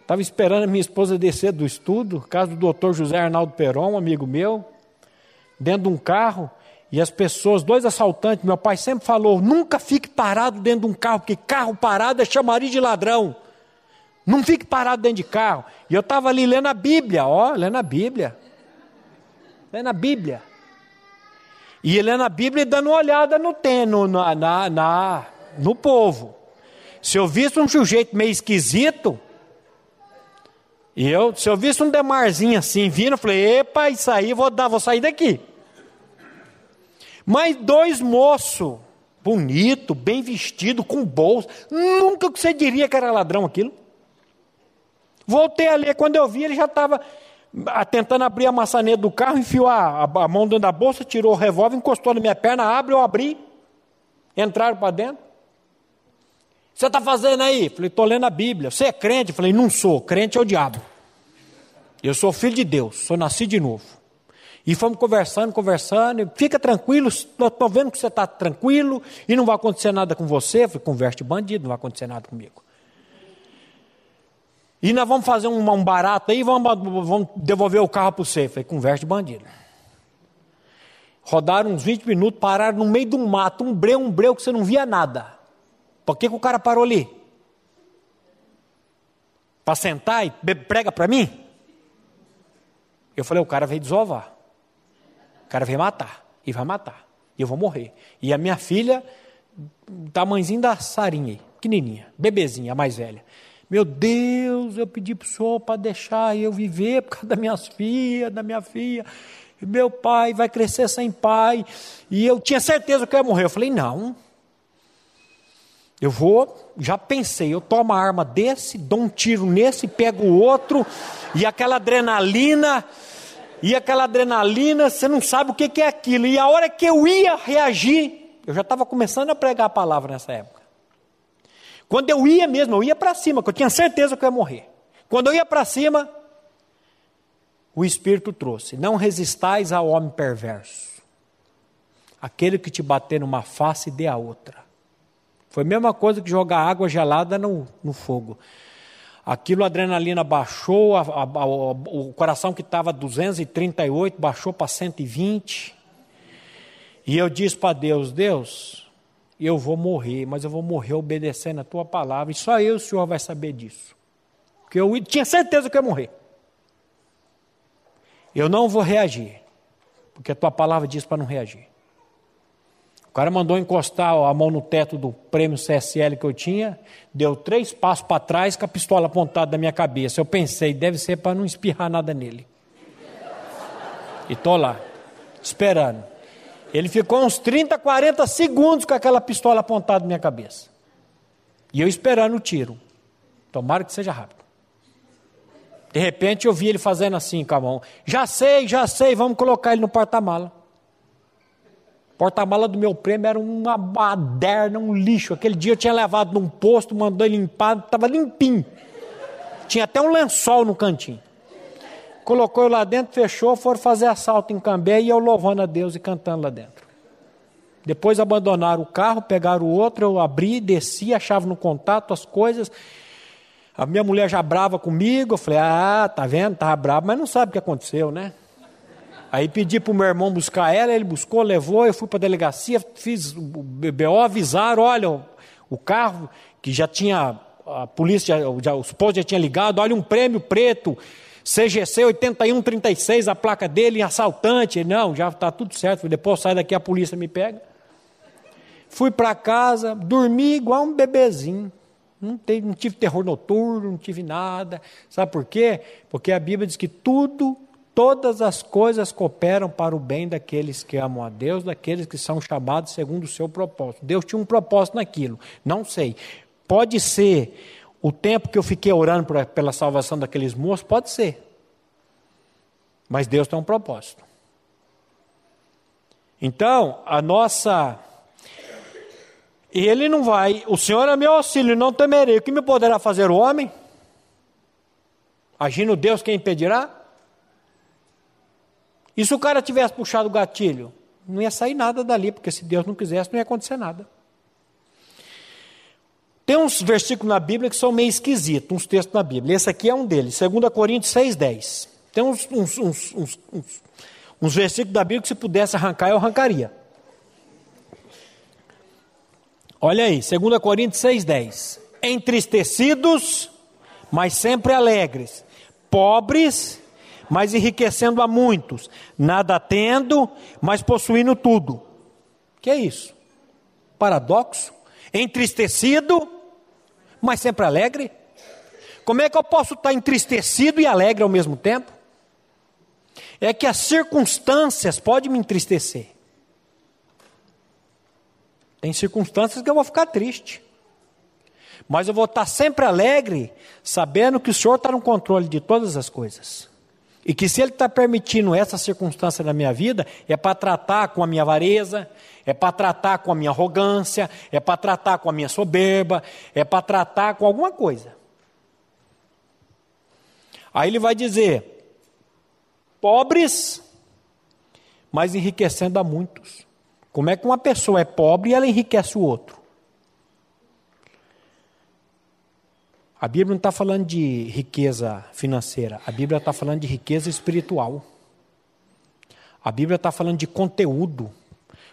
Estava esperando a minha esposa descer do estudo, casa do doutor José Arnaldo Peron, um amigo meu, dentro de um carro. E as pessoas, dois assaltantes, meu pai sempre falou: nunca fique parado dentro de um carro, porque carro parado é chamaria de ladrão. Não fique parado dentro de carro. E eu estava ali lendo a Bíblia, ó, lendo a Bíblia. Lendo a Bíblia. E lendo a Bíblia e dando uma olhada no teno, na, na, na, no povo. Se eu visse um sujeito meio esquisito, e eu, se eu visse um demarzinho assim vindo, eu falei, epa, isso aí, vou dar, vou sair daqui. Mas dois moços, bonito, bem vestido, com bolsa, nunca você diria que era ladrão aquilo. Voltei ali, quando eu vi, ele já estava ah, tentando abrir a maçaneta do carro, enfiou a, a, mão dentro da bolsa, tirou o revólver, encostou na minha perna, abre, eu abri, entraram para dentro. Você está fazendo aí? Falei, estou lendo a Bíblia. Você é crente? Falei, não sou, crente é o diabo. Eu sou filho de Deus, sou nascido de novo. E fomos conversando, conversando, fica tranquilo, estou vendo que você está tranquilo e não vai acontecer nada com você. Eu falei, converte bandido, não vai acontecer nada comigo. E nós vamos fazer um, um barato aí, vamos, vamos devolver o carro para você. Eu falei, converte bandido. Rodaram uns 20 minutos, pararam no meio do mato, um breu, um breu que você não via nada. Por que, que o cara parou ali? Para sentar e prega para mim? Eu falei: o cara veio desovar. Cara veio matar. E vai matar. E eu vou morrer. E a minha filha, tamanhozinho da Sarinha, pequenininha, bebezinha, a mais velha. Meu Deus, eu pedi para o senhor para deixar eu viver por causa das minhas filhas, da minha filha. Meu pai vai crescer sem pai. E eu tinha certeza que eu ia morrer. Eu falei, não. Eu vou, já pensei, eu tomo a arma desse, dou um tiro nesse, pego o outro, e aquela adrenalina, e aquela adrenalina, você não sabe o que é aquilo. E a hora que eu ia reagir, eu já estava começando a pregar a palavra nessa época. Quando eu ia mesmo, eu ia para cima, porque eu tinha certeza que eu ia morrer. Quando eu ia para cima, o Espírito trouxe: Não resistais ao homem perverso. Aquele que te bater numa face, dê a outra. Foi a mesma coisa que jogar água gelada no, no fogo. Aquilo, a adrenalina baixou, a, a, a, o coração que estava 238 baixou para 120. E eu disse para Deus: Deus, eu vou morrer, mas eu vou morrer obedecendo a tua palavra, e só eu, o Senhor, vai saber disso. Porque eu tinha certeza que eu ia morrer. Eu não vou reagir, porque a tua palavra diz para não reagir. O cara mandou encostar a mão no teto do prêmio CSL que eu tinha, deu três passos para trás com a pistola apontada na minha cabeça. Eu pensei, deve ser para não espirrar nada nele. E estou lá, esperando. Ele ficou uns 30, 40 segundos com aquela pistola apontada na minha cabeça. E eu esperando o tiro. Tomara que seja rápido. De repente eu vi ele fazendo assim com a mão. Já sei, já sei, vamos colocar ele no porta-mala. Porta-mala do meu prêmio era uma baderna, um lixo. Aquele dia eu tinha levado num posto, mandou ele limpar, estava limpinho. Tinha até um lençol no cantinho. Colocou eu lá dentro, fechou, foram fazer assalto em Cambé e eu louvando a Deus e cantando lá dentro. Depois abandonaram o carro, pegaram o outro, eu abri, desci, achava no contato as coisas. A minha mulher já brava comigo, eu falei, ah, tá vendo, estava brava, mas não sabe o que aconteceu, né? Aí pedi para o meu irmão buscar ela, ele buscou, levou, eu fui para a delegacia, fiz o BO, avisaram, olha, o carro que já tinha, a polícia, já, os postos já tinha ligado, olha um prêmio preto, CGC 8136, a placa dele, assaltante. Não, já está tudo certo, depois sai daqui a polícia me pega. Fui para casa, dormi igual um bebezinho. Não, teve, não tive terror noturno, não tive nada. Sabe por quê? Porque a Bíblia diz que tudo Todas as coisas cooperam para o bem daqueles que amam a Deus, daqueles que são chamados segundo o seu propósito. Deus tinha um propósito naquilo, não sei. Pode ser o tempo que eu fiquei orando pela salvação daqueles moços, pode ser. Mas Deus tem um propósito. Então, a nossa. Ele não vai, o Senhor é meu auxílio, não temerei. O que me poderá fazer o homem? Agindo Deus, quem impedirá? E se o cara tivesse puxado o gatilho? Não ia sair nada dali, porque se Deus não quisesse, não ia acontecer nada. Tem uns versículos na Bíblia que são meio esquisitos, uns textos na Bíblia. Esse aqui é um deles, 2 Coríntios 6,10. Tem uns, uns, uns, uns, versículos da Bíblia que se pudesse arrancar, eu arrancaria. Olha aí, 2 Coríntios 6,10. Entristecidos, mas sempre alegres. Pobres, mas enriquecendo a muitos, nada tendo, mas possuindo tudo. Que é isso? Paradoxo? Entristecido, mas sempre alegre? Como é que eu posso estar entristecido e alegre ao mesmo tempo? É que as circunstâncias podem me entristecer. Tem circunstâncias que eu vou ficar triste. Mas eu vou estar sempre alegre, sabendo que o Senhor está no controle de todas as coisas. E que se Ele está permitindo essa circunstância na minha vida, é para tratar com a minha avareza, é para tratar com a minha arrogância, é para tratar com a minha soberba, é para tratar com alguma coisa. Aí ele vai dizer: pobres, mas enriquecendo a muitos. Como é que uma pessoa é pobre e ela enriquece o outro? A Bíblia não está falando de riqueza financeira, a Bíblia está falando de riqueza espiritual. A Bíblia está falando de conteúdo.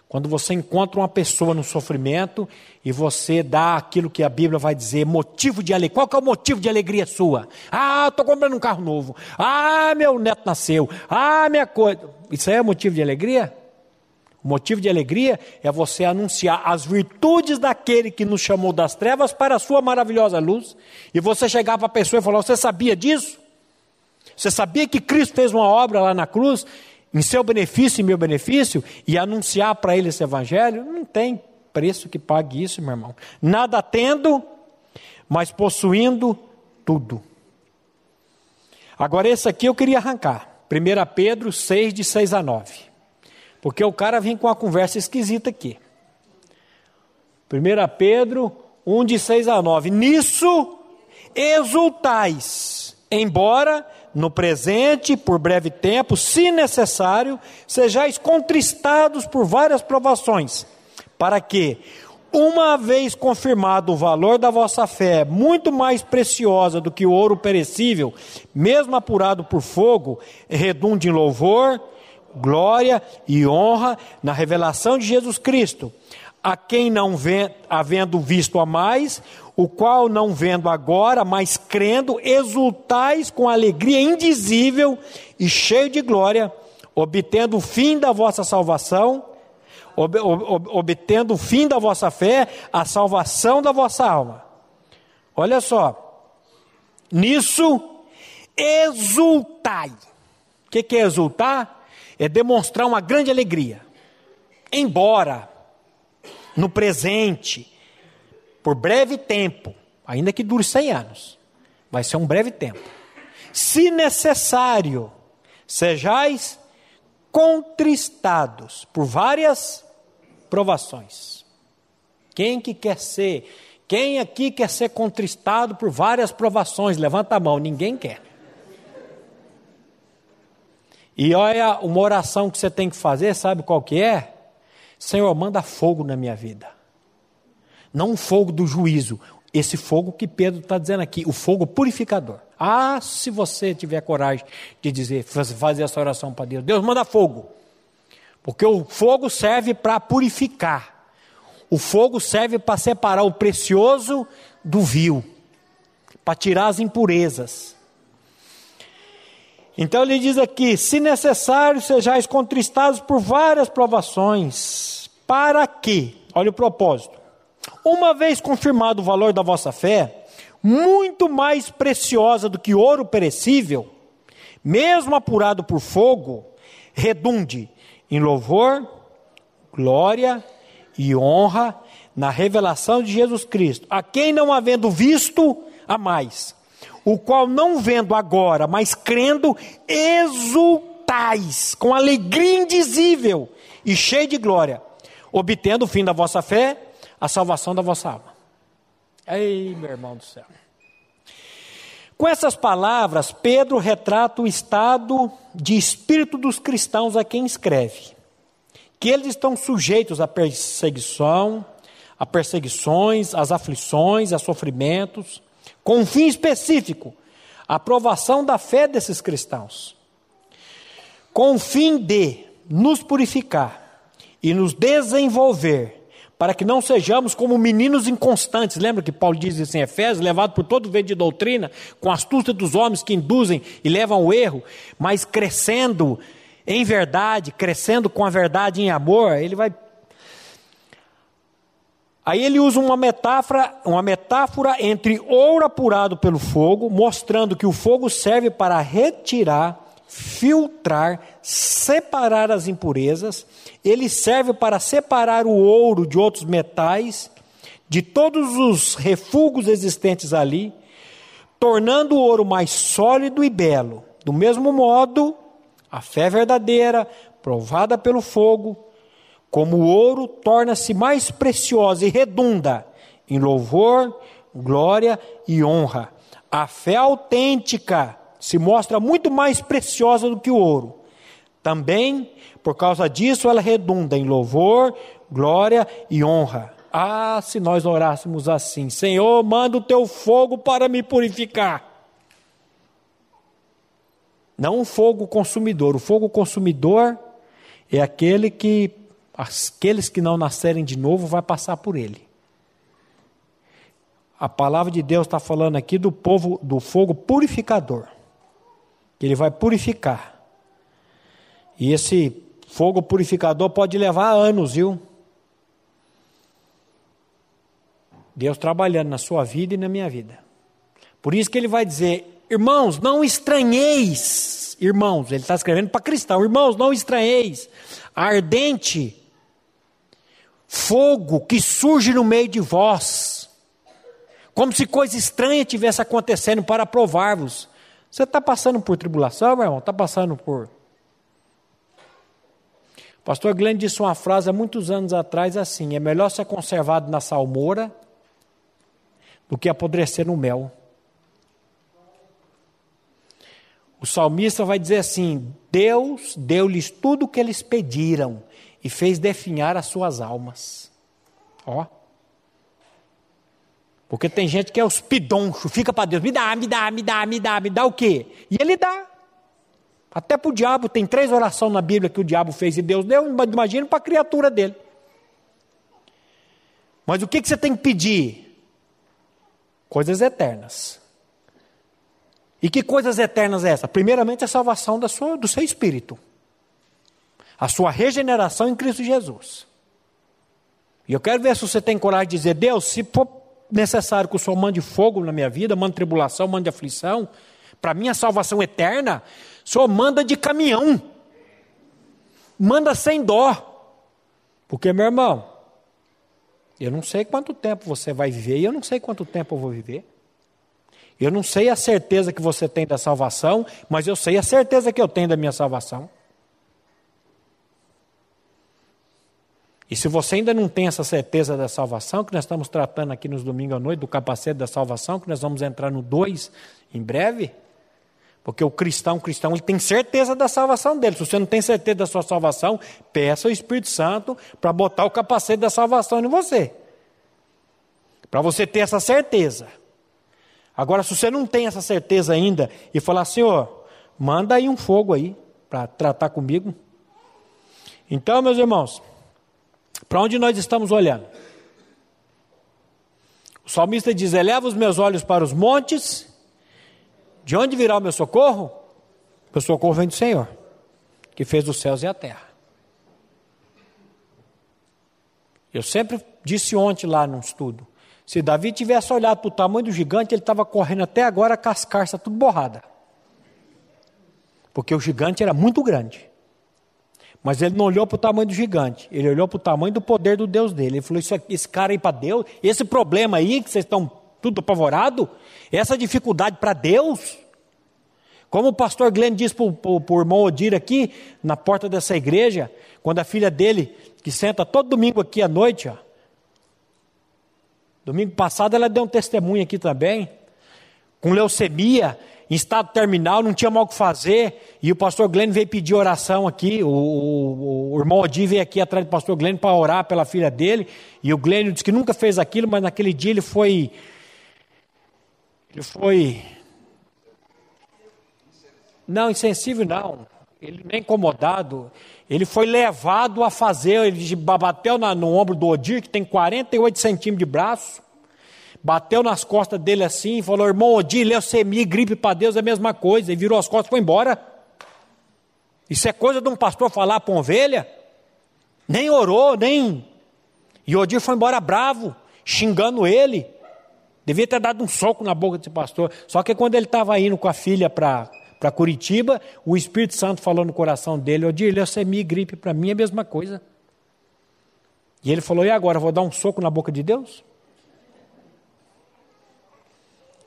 Quando você encontra uma pessoa no sofrimento e você dá aquilo que a Bíblia vai dizer, motivo de alegria. Qual que é o motivo de alegria sua? Ah, estou comprando um carro novo. Ah, meu neto nasceu. Ah, minha coisa. Isso aí é motivo de alegria? O motivo de alegria é você anunciar as virtudes daquele que nos chamou das trevas para a sua maravilhosa luz. E você chegar para a pessoa e falar: Você sabia disso? Você sabia que Cristo fez uma obra lá na cruz? em seu benefício e meu benefício e anunciar para ele esse evangelho, não tem preço que pague isso, meu irmão. Nada tendo, mas possuindo tudo. Agora, esse aqui eu queria arrancar. 1 Pedro 6, de 6 a 9. Porque o cara vem com uma conversa esquisita aqui. 1 Pedro 1, de 6 a 9. Nisso exultais, embora no presente, por breve tempo, se necessário, sejais contristados por várias provações, para que, uma vez confirmado o valor da vossa fé, muito mais preciosa do que o ouro perecível, mesmo apurado por fogo, redunde em louvor, glória e honra na revelação de Jesus Cristo, a quem não vê, havendo visto a mais, o qual não vendo agora, mas crendo, exultais com alegria indizível e cheio de glória, obtendo o fim da vossa salvação, ob, ob, obtendo o fim da vossa fé, a salvação da vossa alma. Olha só, nisso exultai. O que, que é exultar? É demonstrar uma grande alegria. Embora no presente, por breve tempo, ainda que dure 100 anos, vai ser um breve tempo. Se necessário, sejais contristados por várias provações. Quem que quer ser? Quem aqui quer ser contristado por várias provações? Levanta a mão, ninguém quer. E olha, uma oração que você tem que fazer, sabe qual que é? Senhor, manda fogo na minha vida. Não fogo do juízo, esse fogo que Pedro está dizendo aqui, o fogo purificador. Ah, se você tiver coragem de dizer, fazer essa oração para Deus, Deus manda fogo. Porque o fogo serve para purificar. O fogo serve para separar o precioso do vil, para tirar as impurezas. Então ele diz aqui: se necessário, sejais contristados por várias provações, para que, olha o propósito, uma vez confirmado o valor da vossa fé, muito mais preciosa do que ouro perecível, mesmo apurado por fogo, redunde em louvor, glória e honra na revelação de Jesus Cristo, a quem não havendo visto, a mais, o qual não vendo agora, mas crendo, exultais com alegria indizível e cheio de glória, obtendo o fim da vossa fé, a salvação da vossa alma. Ei, meu irmão do céu. Com essas palavras, Pedro retrata o estado de espírito dos cristãos a quem escreve. Que eles estão sujeitos à perseguição, a perseguições, às aflições, a sofrimentos, com um fim específico, a aprovação da fé desses cristãos. Com o fim de nos purificar e nos desenvolver para que não sejamos como meninos inconstantes. Lembra que Paulo diz isso em Efésios, levado por todo vento de doutrina, com astúcia dos homens que induzem e levam ao erro, mas crescendo em verdade, crescendo com a verdade em amor, ele vai Aí ele usa uma metáfora, uma metáfora entre ouro apurado pelo fogo, mostrando que o fogo serve para retirar filtrar, separar as impurezas, ele serve para separar o ouro de outros metais, de todos os refugos existentes ali, tornando o ouro mais sólido e belo. Do mesmo modo, a fé verdadeira, provada pelo fogo, como o ouro, torna-se mais preciosa e redunda em louvor, glória e honra. A fé autêntica se mostra muito mais preciosa do que o ouro. Também, por causa disso, ela redunda em louvor, glória e honra. Ah, se nós orássemos assim: Senhor, manda o teu fogo para me purificar. Não um fogo consumidor. O fogo consumidor é aquele que aqueles que não nascerem de novo vai passar por ele. A palavra de Deus está falando aqui do povo do fogo purificador, que ele vai purificar. E esse fogo purificador pode levar anos, viu? Deus trabalhando na sua vida e na minha vida. Por isso que ele vai dizer: irmãos, não estranheis, irmãos, ele está escrevendo para cristão, irmãos, não estranheis, ardente fogo que surge no meio de vós, como se coisa estranha tivesse acontecendo para provar-vos. Você está passando por tribulação, meu irmão? Está passando por. O pastor Glenn disse uma frase há muitos anos atrás assim: é melhor ser conservado na salmoura do que apodrecer no mel. O salmista vai dizer assim: Deus deu-lhes tudo o que eles pediram e fez definhar as suas almas. Ó. Porque tem gente que é os pidonchos, fica para Deus, me dá, me dá, me dá, me dá, me dá o quê? E ele dá. Até para o diabo, tem três orações na Bíblia que o diabo fez e Deus deu, imagina para a criatura dele. Mas o que, que você tem que pedir? Coisas eternas. E que coisas eternas é essa? Primeiramente, a salvação da sua, do seu espírito. A sua regeneração em Cristo Jesus. E eu quero ver se você tem coragem de dizer: Deus, se for necessário que o Senhor mande fogo na minha vida, mande tribulação, mande aflição, para minha salvação eterna, o Senhor manda de caminhão. Manda sem dó. Porque, meu irmão, eu não sei quanto tempo você vai viver e eu não sei quanto tempo eu vou viver. Eu não sei a certeza que você tem da salvação, mas eu sei a certeza que eu tenho da minha salvação. E se você ainda não tem essa certeza da salvação, que nós estamos tratando aqui nos domingos à noite, do capacete da salvação, que nós vamos entrar no 2 em breve, porque o cristão, o cristão, ele tem certeza da salvação dele. Se você não tem certeza da sua salvação, peça ao Espírito Santo para botar o capacete da salvação em você. Para você ter essa certeza. Agora, se você não tem essa certeza ainda e falar, Senhor, manda aí um fogo aí para tratar comigo. Então, meus irmãos, para onde nós estamos olhando? O salmista diz: Eleva os meus olhos para os montes, de onde virá o meu socorro? O meu socorro vem do Senhor, que fez os céus e a terra. Eu sempre disse ontem lá num estudo: se Davi tivesse olhado para o tamanho do gigante, ele estava correndo até agora com as carças tudo borrada. Porque o gigante era muito grande. Mas ele não olhou para o tamanho do gigante, ele olhou para o tamanho do poder do Deus dele. Ele falou: esse cara aí para Deus, esse problema aí que vocês estão tudo apavorado, essa dificuldade para Deus. Como o pastor Glenn disse para o irmão Odir aqui, na porta dessa igreja, quando a filha dele, que senta todo domingo aqui à noite, ó, Domingo passado ela deu um testemunho aqui também, com leucemia, em estado terminal, não tinha mal o que fazer, e o pastor Glenn veio pedir oração aqui, o, o, o irmão Odi veio aqui atrás do pastor Glenn para orar pela filha dele, e o Glenn disse que nunca fez aquilo, mas naquele dia ele foi. Ele foi. Não, insensível não. Ele nem incomodado. Ele foi levado a fazer, ele bateu na, no ombro do Odir, que tem 48 centímetros de braço, bateu nas costas dele assim e falou: Irmão Odir, leucemia, gripe para Deus é a mesma coisa. E virou as costas e foi embora. Isso é coisa de um pastor falar para uma ovelha? Nem orou, nem. E Odir foi embora bravo, xingando ele. Devia ter dado um soco na boca desse pastor. Só que quando ele estava indo com a filha para Curitiba, o Espírito Santo falou no coração dele, ô Dir, leucemia e gripe para mim é a mesma coisa. E ele falou, e agora, vou dar um soco na boca de Deus?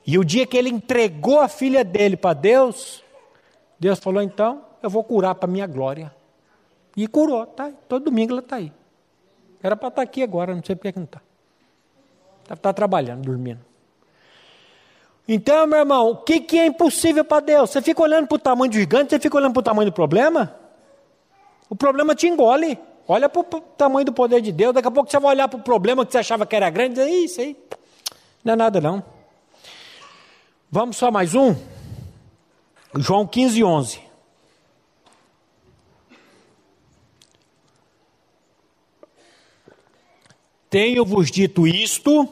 E o dia que ele entregou a filha dele para Deus, Deus falou, então, eu vou curar para minha glória. E curou, tá? Todo domingo ela está aí. Era para estar tá aqui agora, não sei por que não está. Está tá trabalhando, dormindo. Então, meu irmão, o que, que é impossível para Deus? Você fica olhando para o tamanho do gigante, você fica olhando para o tamanho do problema? O problema te engole. Olha para o tamanho do poder de Deus. Daqui a pouco você vai olhar para o problema que você achava que era grande e dizer, isso aí não é nada não. Vamos só mais um? João 15, 11. Tenho-vos dito isto,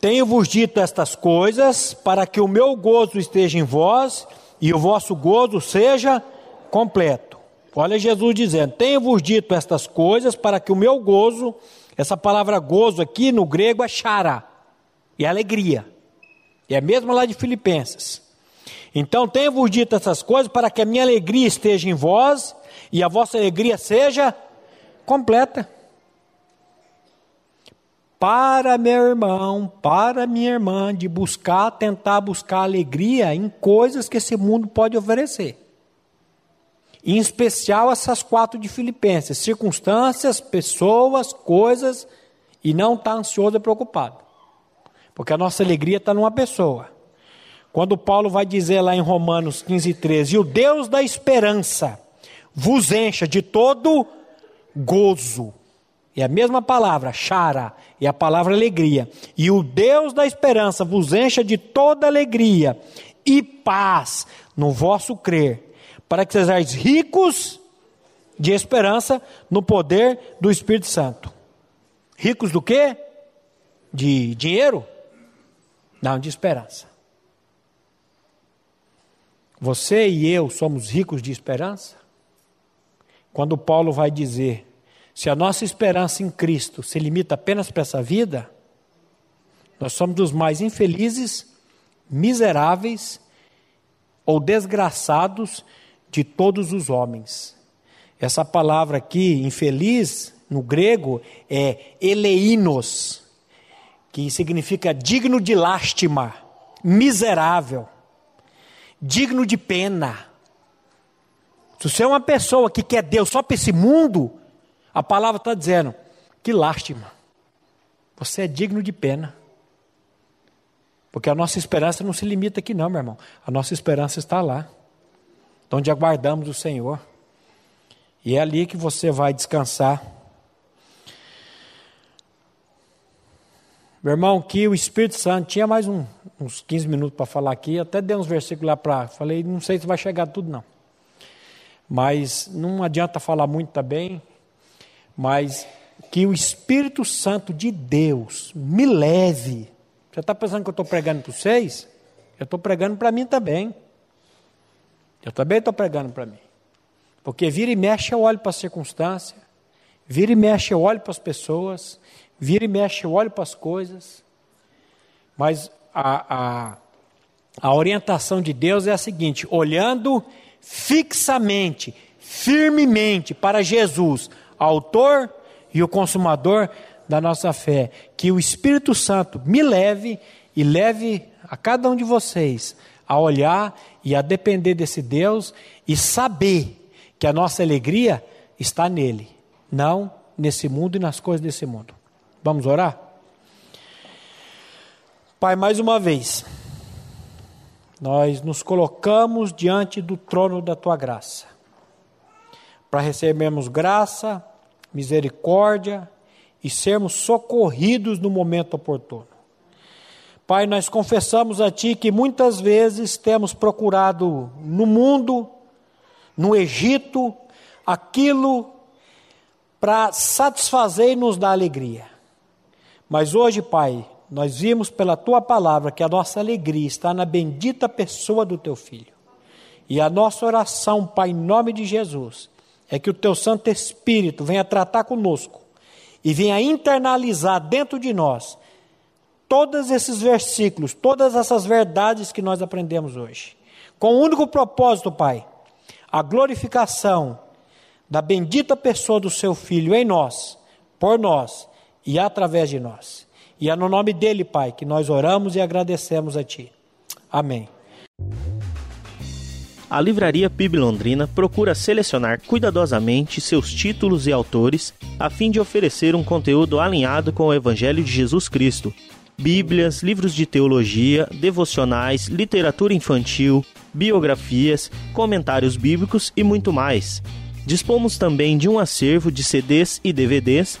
tenho-vos dito estas coisas, para que o meu gozo esteja em vós e o vosso gozo seja completo. Olha Jesus dizendo: Tenho-vos dito estas coisas, para que o meu gozo, essa palavra gozo aqui no grego é chara, e alegria. E é mesmo lá de Filipenses. Então tenho-vos dito essas coisas para que a minha alegria esteja em vós e a vossa alegria seja completa. Para meu irmão, para minha irmã, de buscar, tentar buscar alegria em coisas que esse mundo pode oferecer. Em especial essas quatro de Filipenses: circunstâncias, pessoas, coisas, e não estar tá ansioso e preocupado. Porque a nossa alegria está numa pessoa. Quando Paulo vai dizer lá em Romanos 15, 13: E o Deus da esperança vos encha de todo gozo. É a mesma palavra, chara, é a palavra alegria. E o Deus da esperança vos encha de toda alegria e paz no vosso crer, para que sejais ricos de esperança no poder do Espírito Santo. Ricos do quê? De dinheiro? Não, de esperança. Você e eu somos ricos de esperança? Quando Paulo vai dizer: se a nossa esperança em Cristo se limita apenas para essa vida, nós somos dos mais infelizes, miseráveis ou desgraçados de todos os homens. Essa palavra aqui, infeliz, no grego, é eleinos, que significa digno de lástima, miserável digno de pena. Se você é uma pessoa que quer Deus só para esse mundo, a palavra está dizendo: que lástima. Você é digno de pena. Porque a nossa esperança não se limita aqui, não, meu irmão. A nossa esperança está lá, onde aguardamos o Senhor. E é ali que você vai descansar. Meu irmão, que o Espírito Santo tinha mais um, uns 15 minutos para falar aqui, até dei uns versículos lá para. Falei, não sei se vai chegar tudo, não. Mas não adianta falar muito também. Mas que o Espírito Santo de Deus me leve. Você está pensando que eu estou pregando para vocês? Eu estou pregando para mim também. Eu também estou pregando para mim. Porque vira e mexe eu olho para a circunstância, vira e mexe eu olho para as pessoas, vira e mexe eu olho para as coisas. Mas a, a, a orientação de Deus é a seguinte: olhando fixamente, firmemente para Jesus, autor e o consumador da nossa fé. Que o Espírito Santo me leve e leve a cada um de vocês a olhar e a depender desse Deus e saber que a nossa alegria está nele, não nesse mundo e nas coisas desse mundo. Vamos orar? Pai, mais uma vez, nós nos colocamos diante do trono da tua graça, para recebermos graça, misericórdia e sermos socorridos no momento oportuno. Pai, nós confessamos a Ti que muitas vezes temos procurado no mundo, no Egito, aquilo para satisfazer e nos dar alegria. Mas hoje, Pai, nós vimos pela tua palavra que a nossa alegria está na bendita pessoa do teu filho. E a nossa oração, Pai, em nome de Jesus, é que o teu Santo Espírito venha tratar conosco e venha internalizar dentro de nós todos esses versículos, todas essas verdades que nós aprendemos hoje. Com o único propósito, Pai, a glorificação da bendita pessoa do seu filho em nós, por nós e através de nós. E é no nome dele, Pai, que nós oramos e agradecemos a Ti. Amém. A Livraria PIB Londrina procura selecionar cuidadosamente seus títulos e autores a fim de oferecer um conteúdo alinhado com o Evangelho de Jesus Cristo. Bíblias, livros de teologia, devocionais, literatura infantil, biografias, comentários bíblicos e muito mais. Dispomos também de um acervo de CDs e DVDs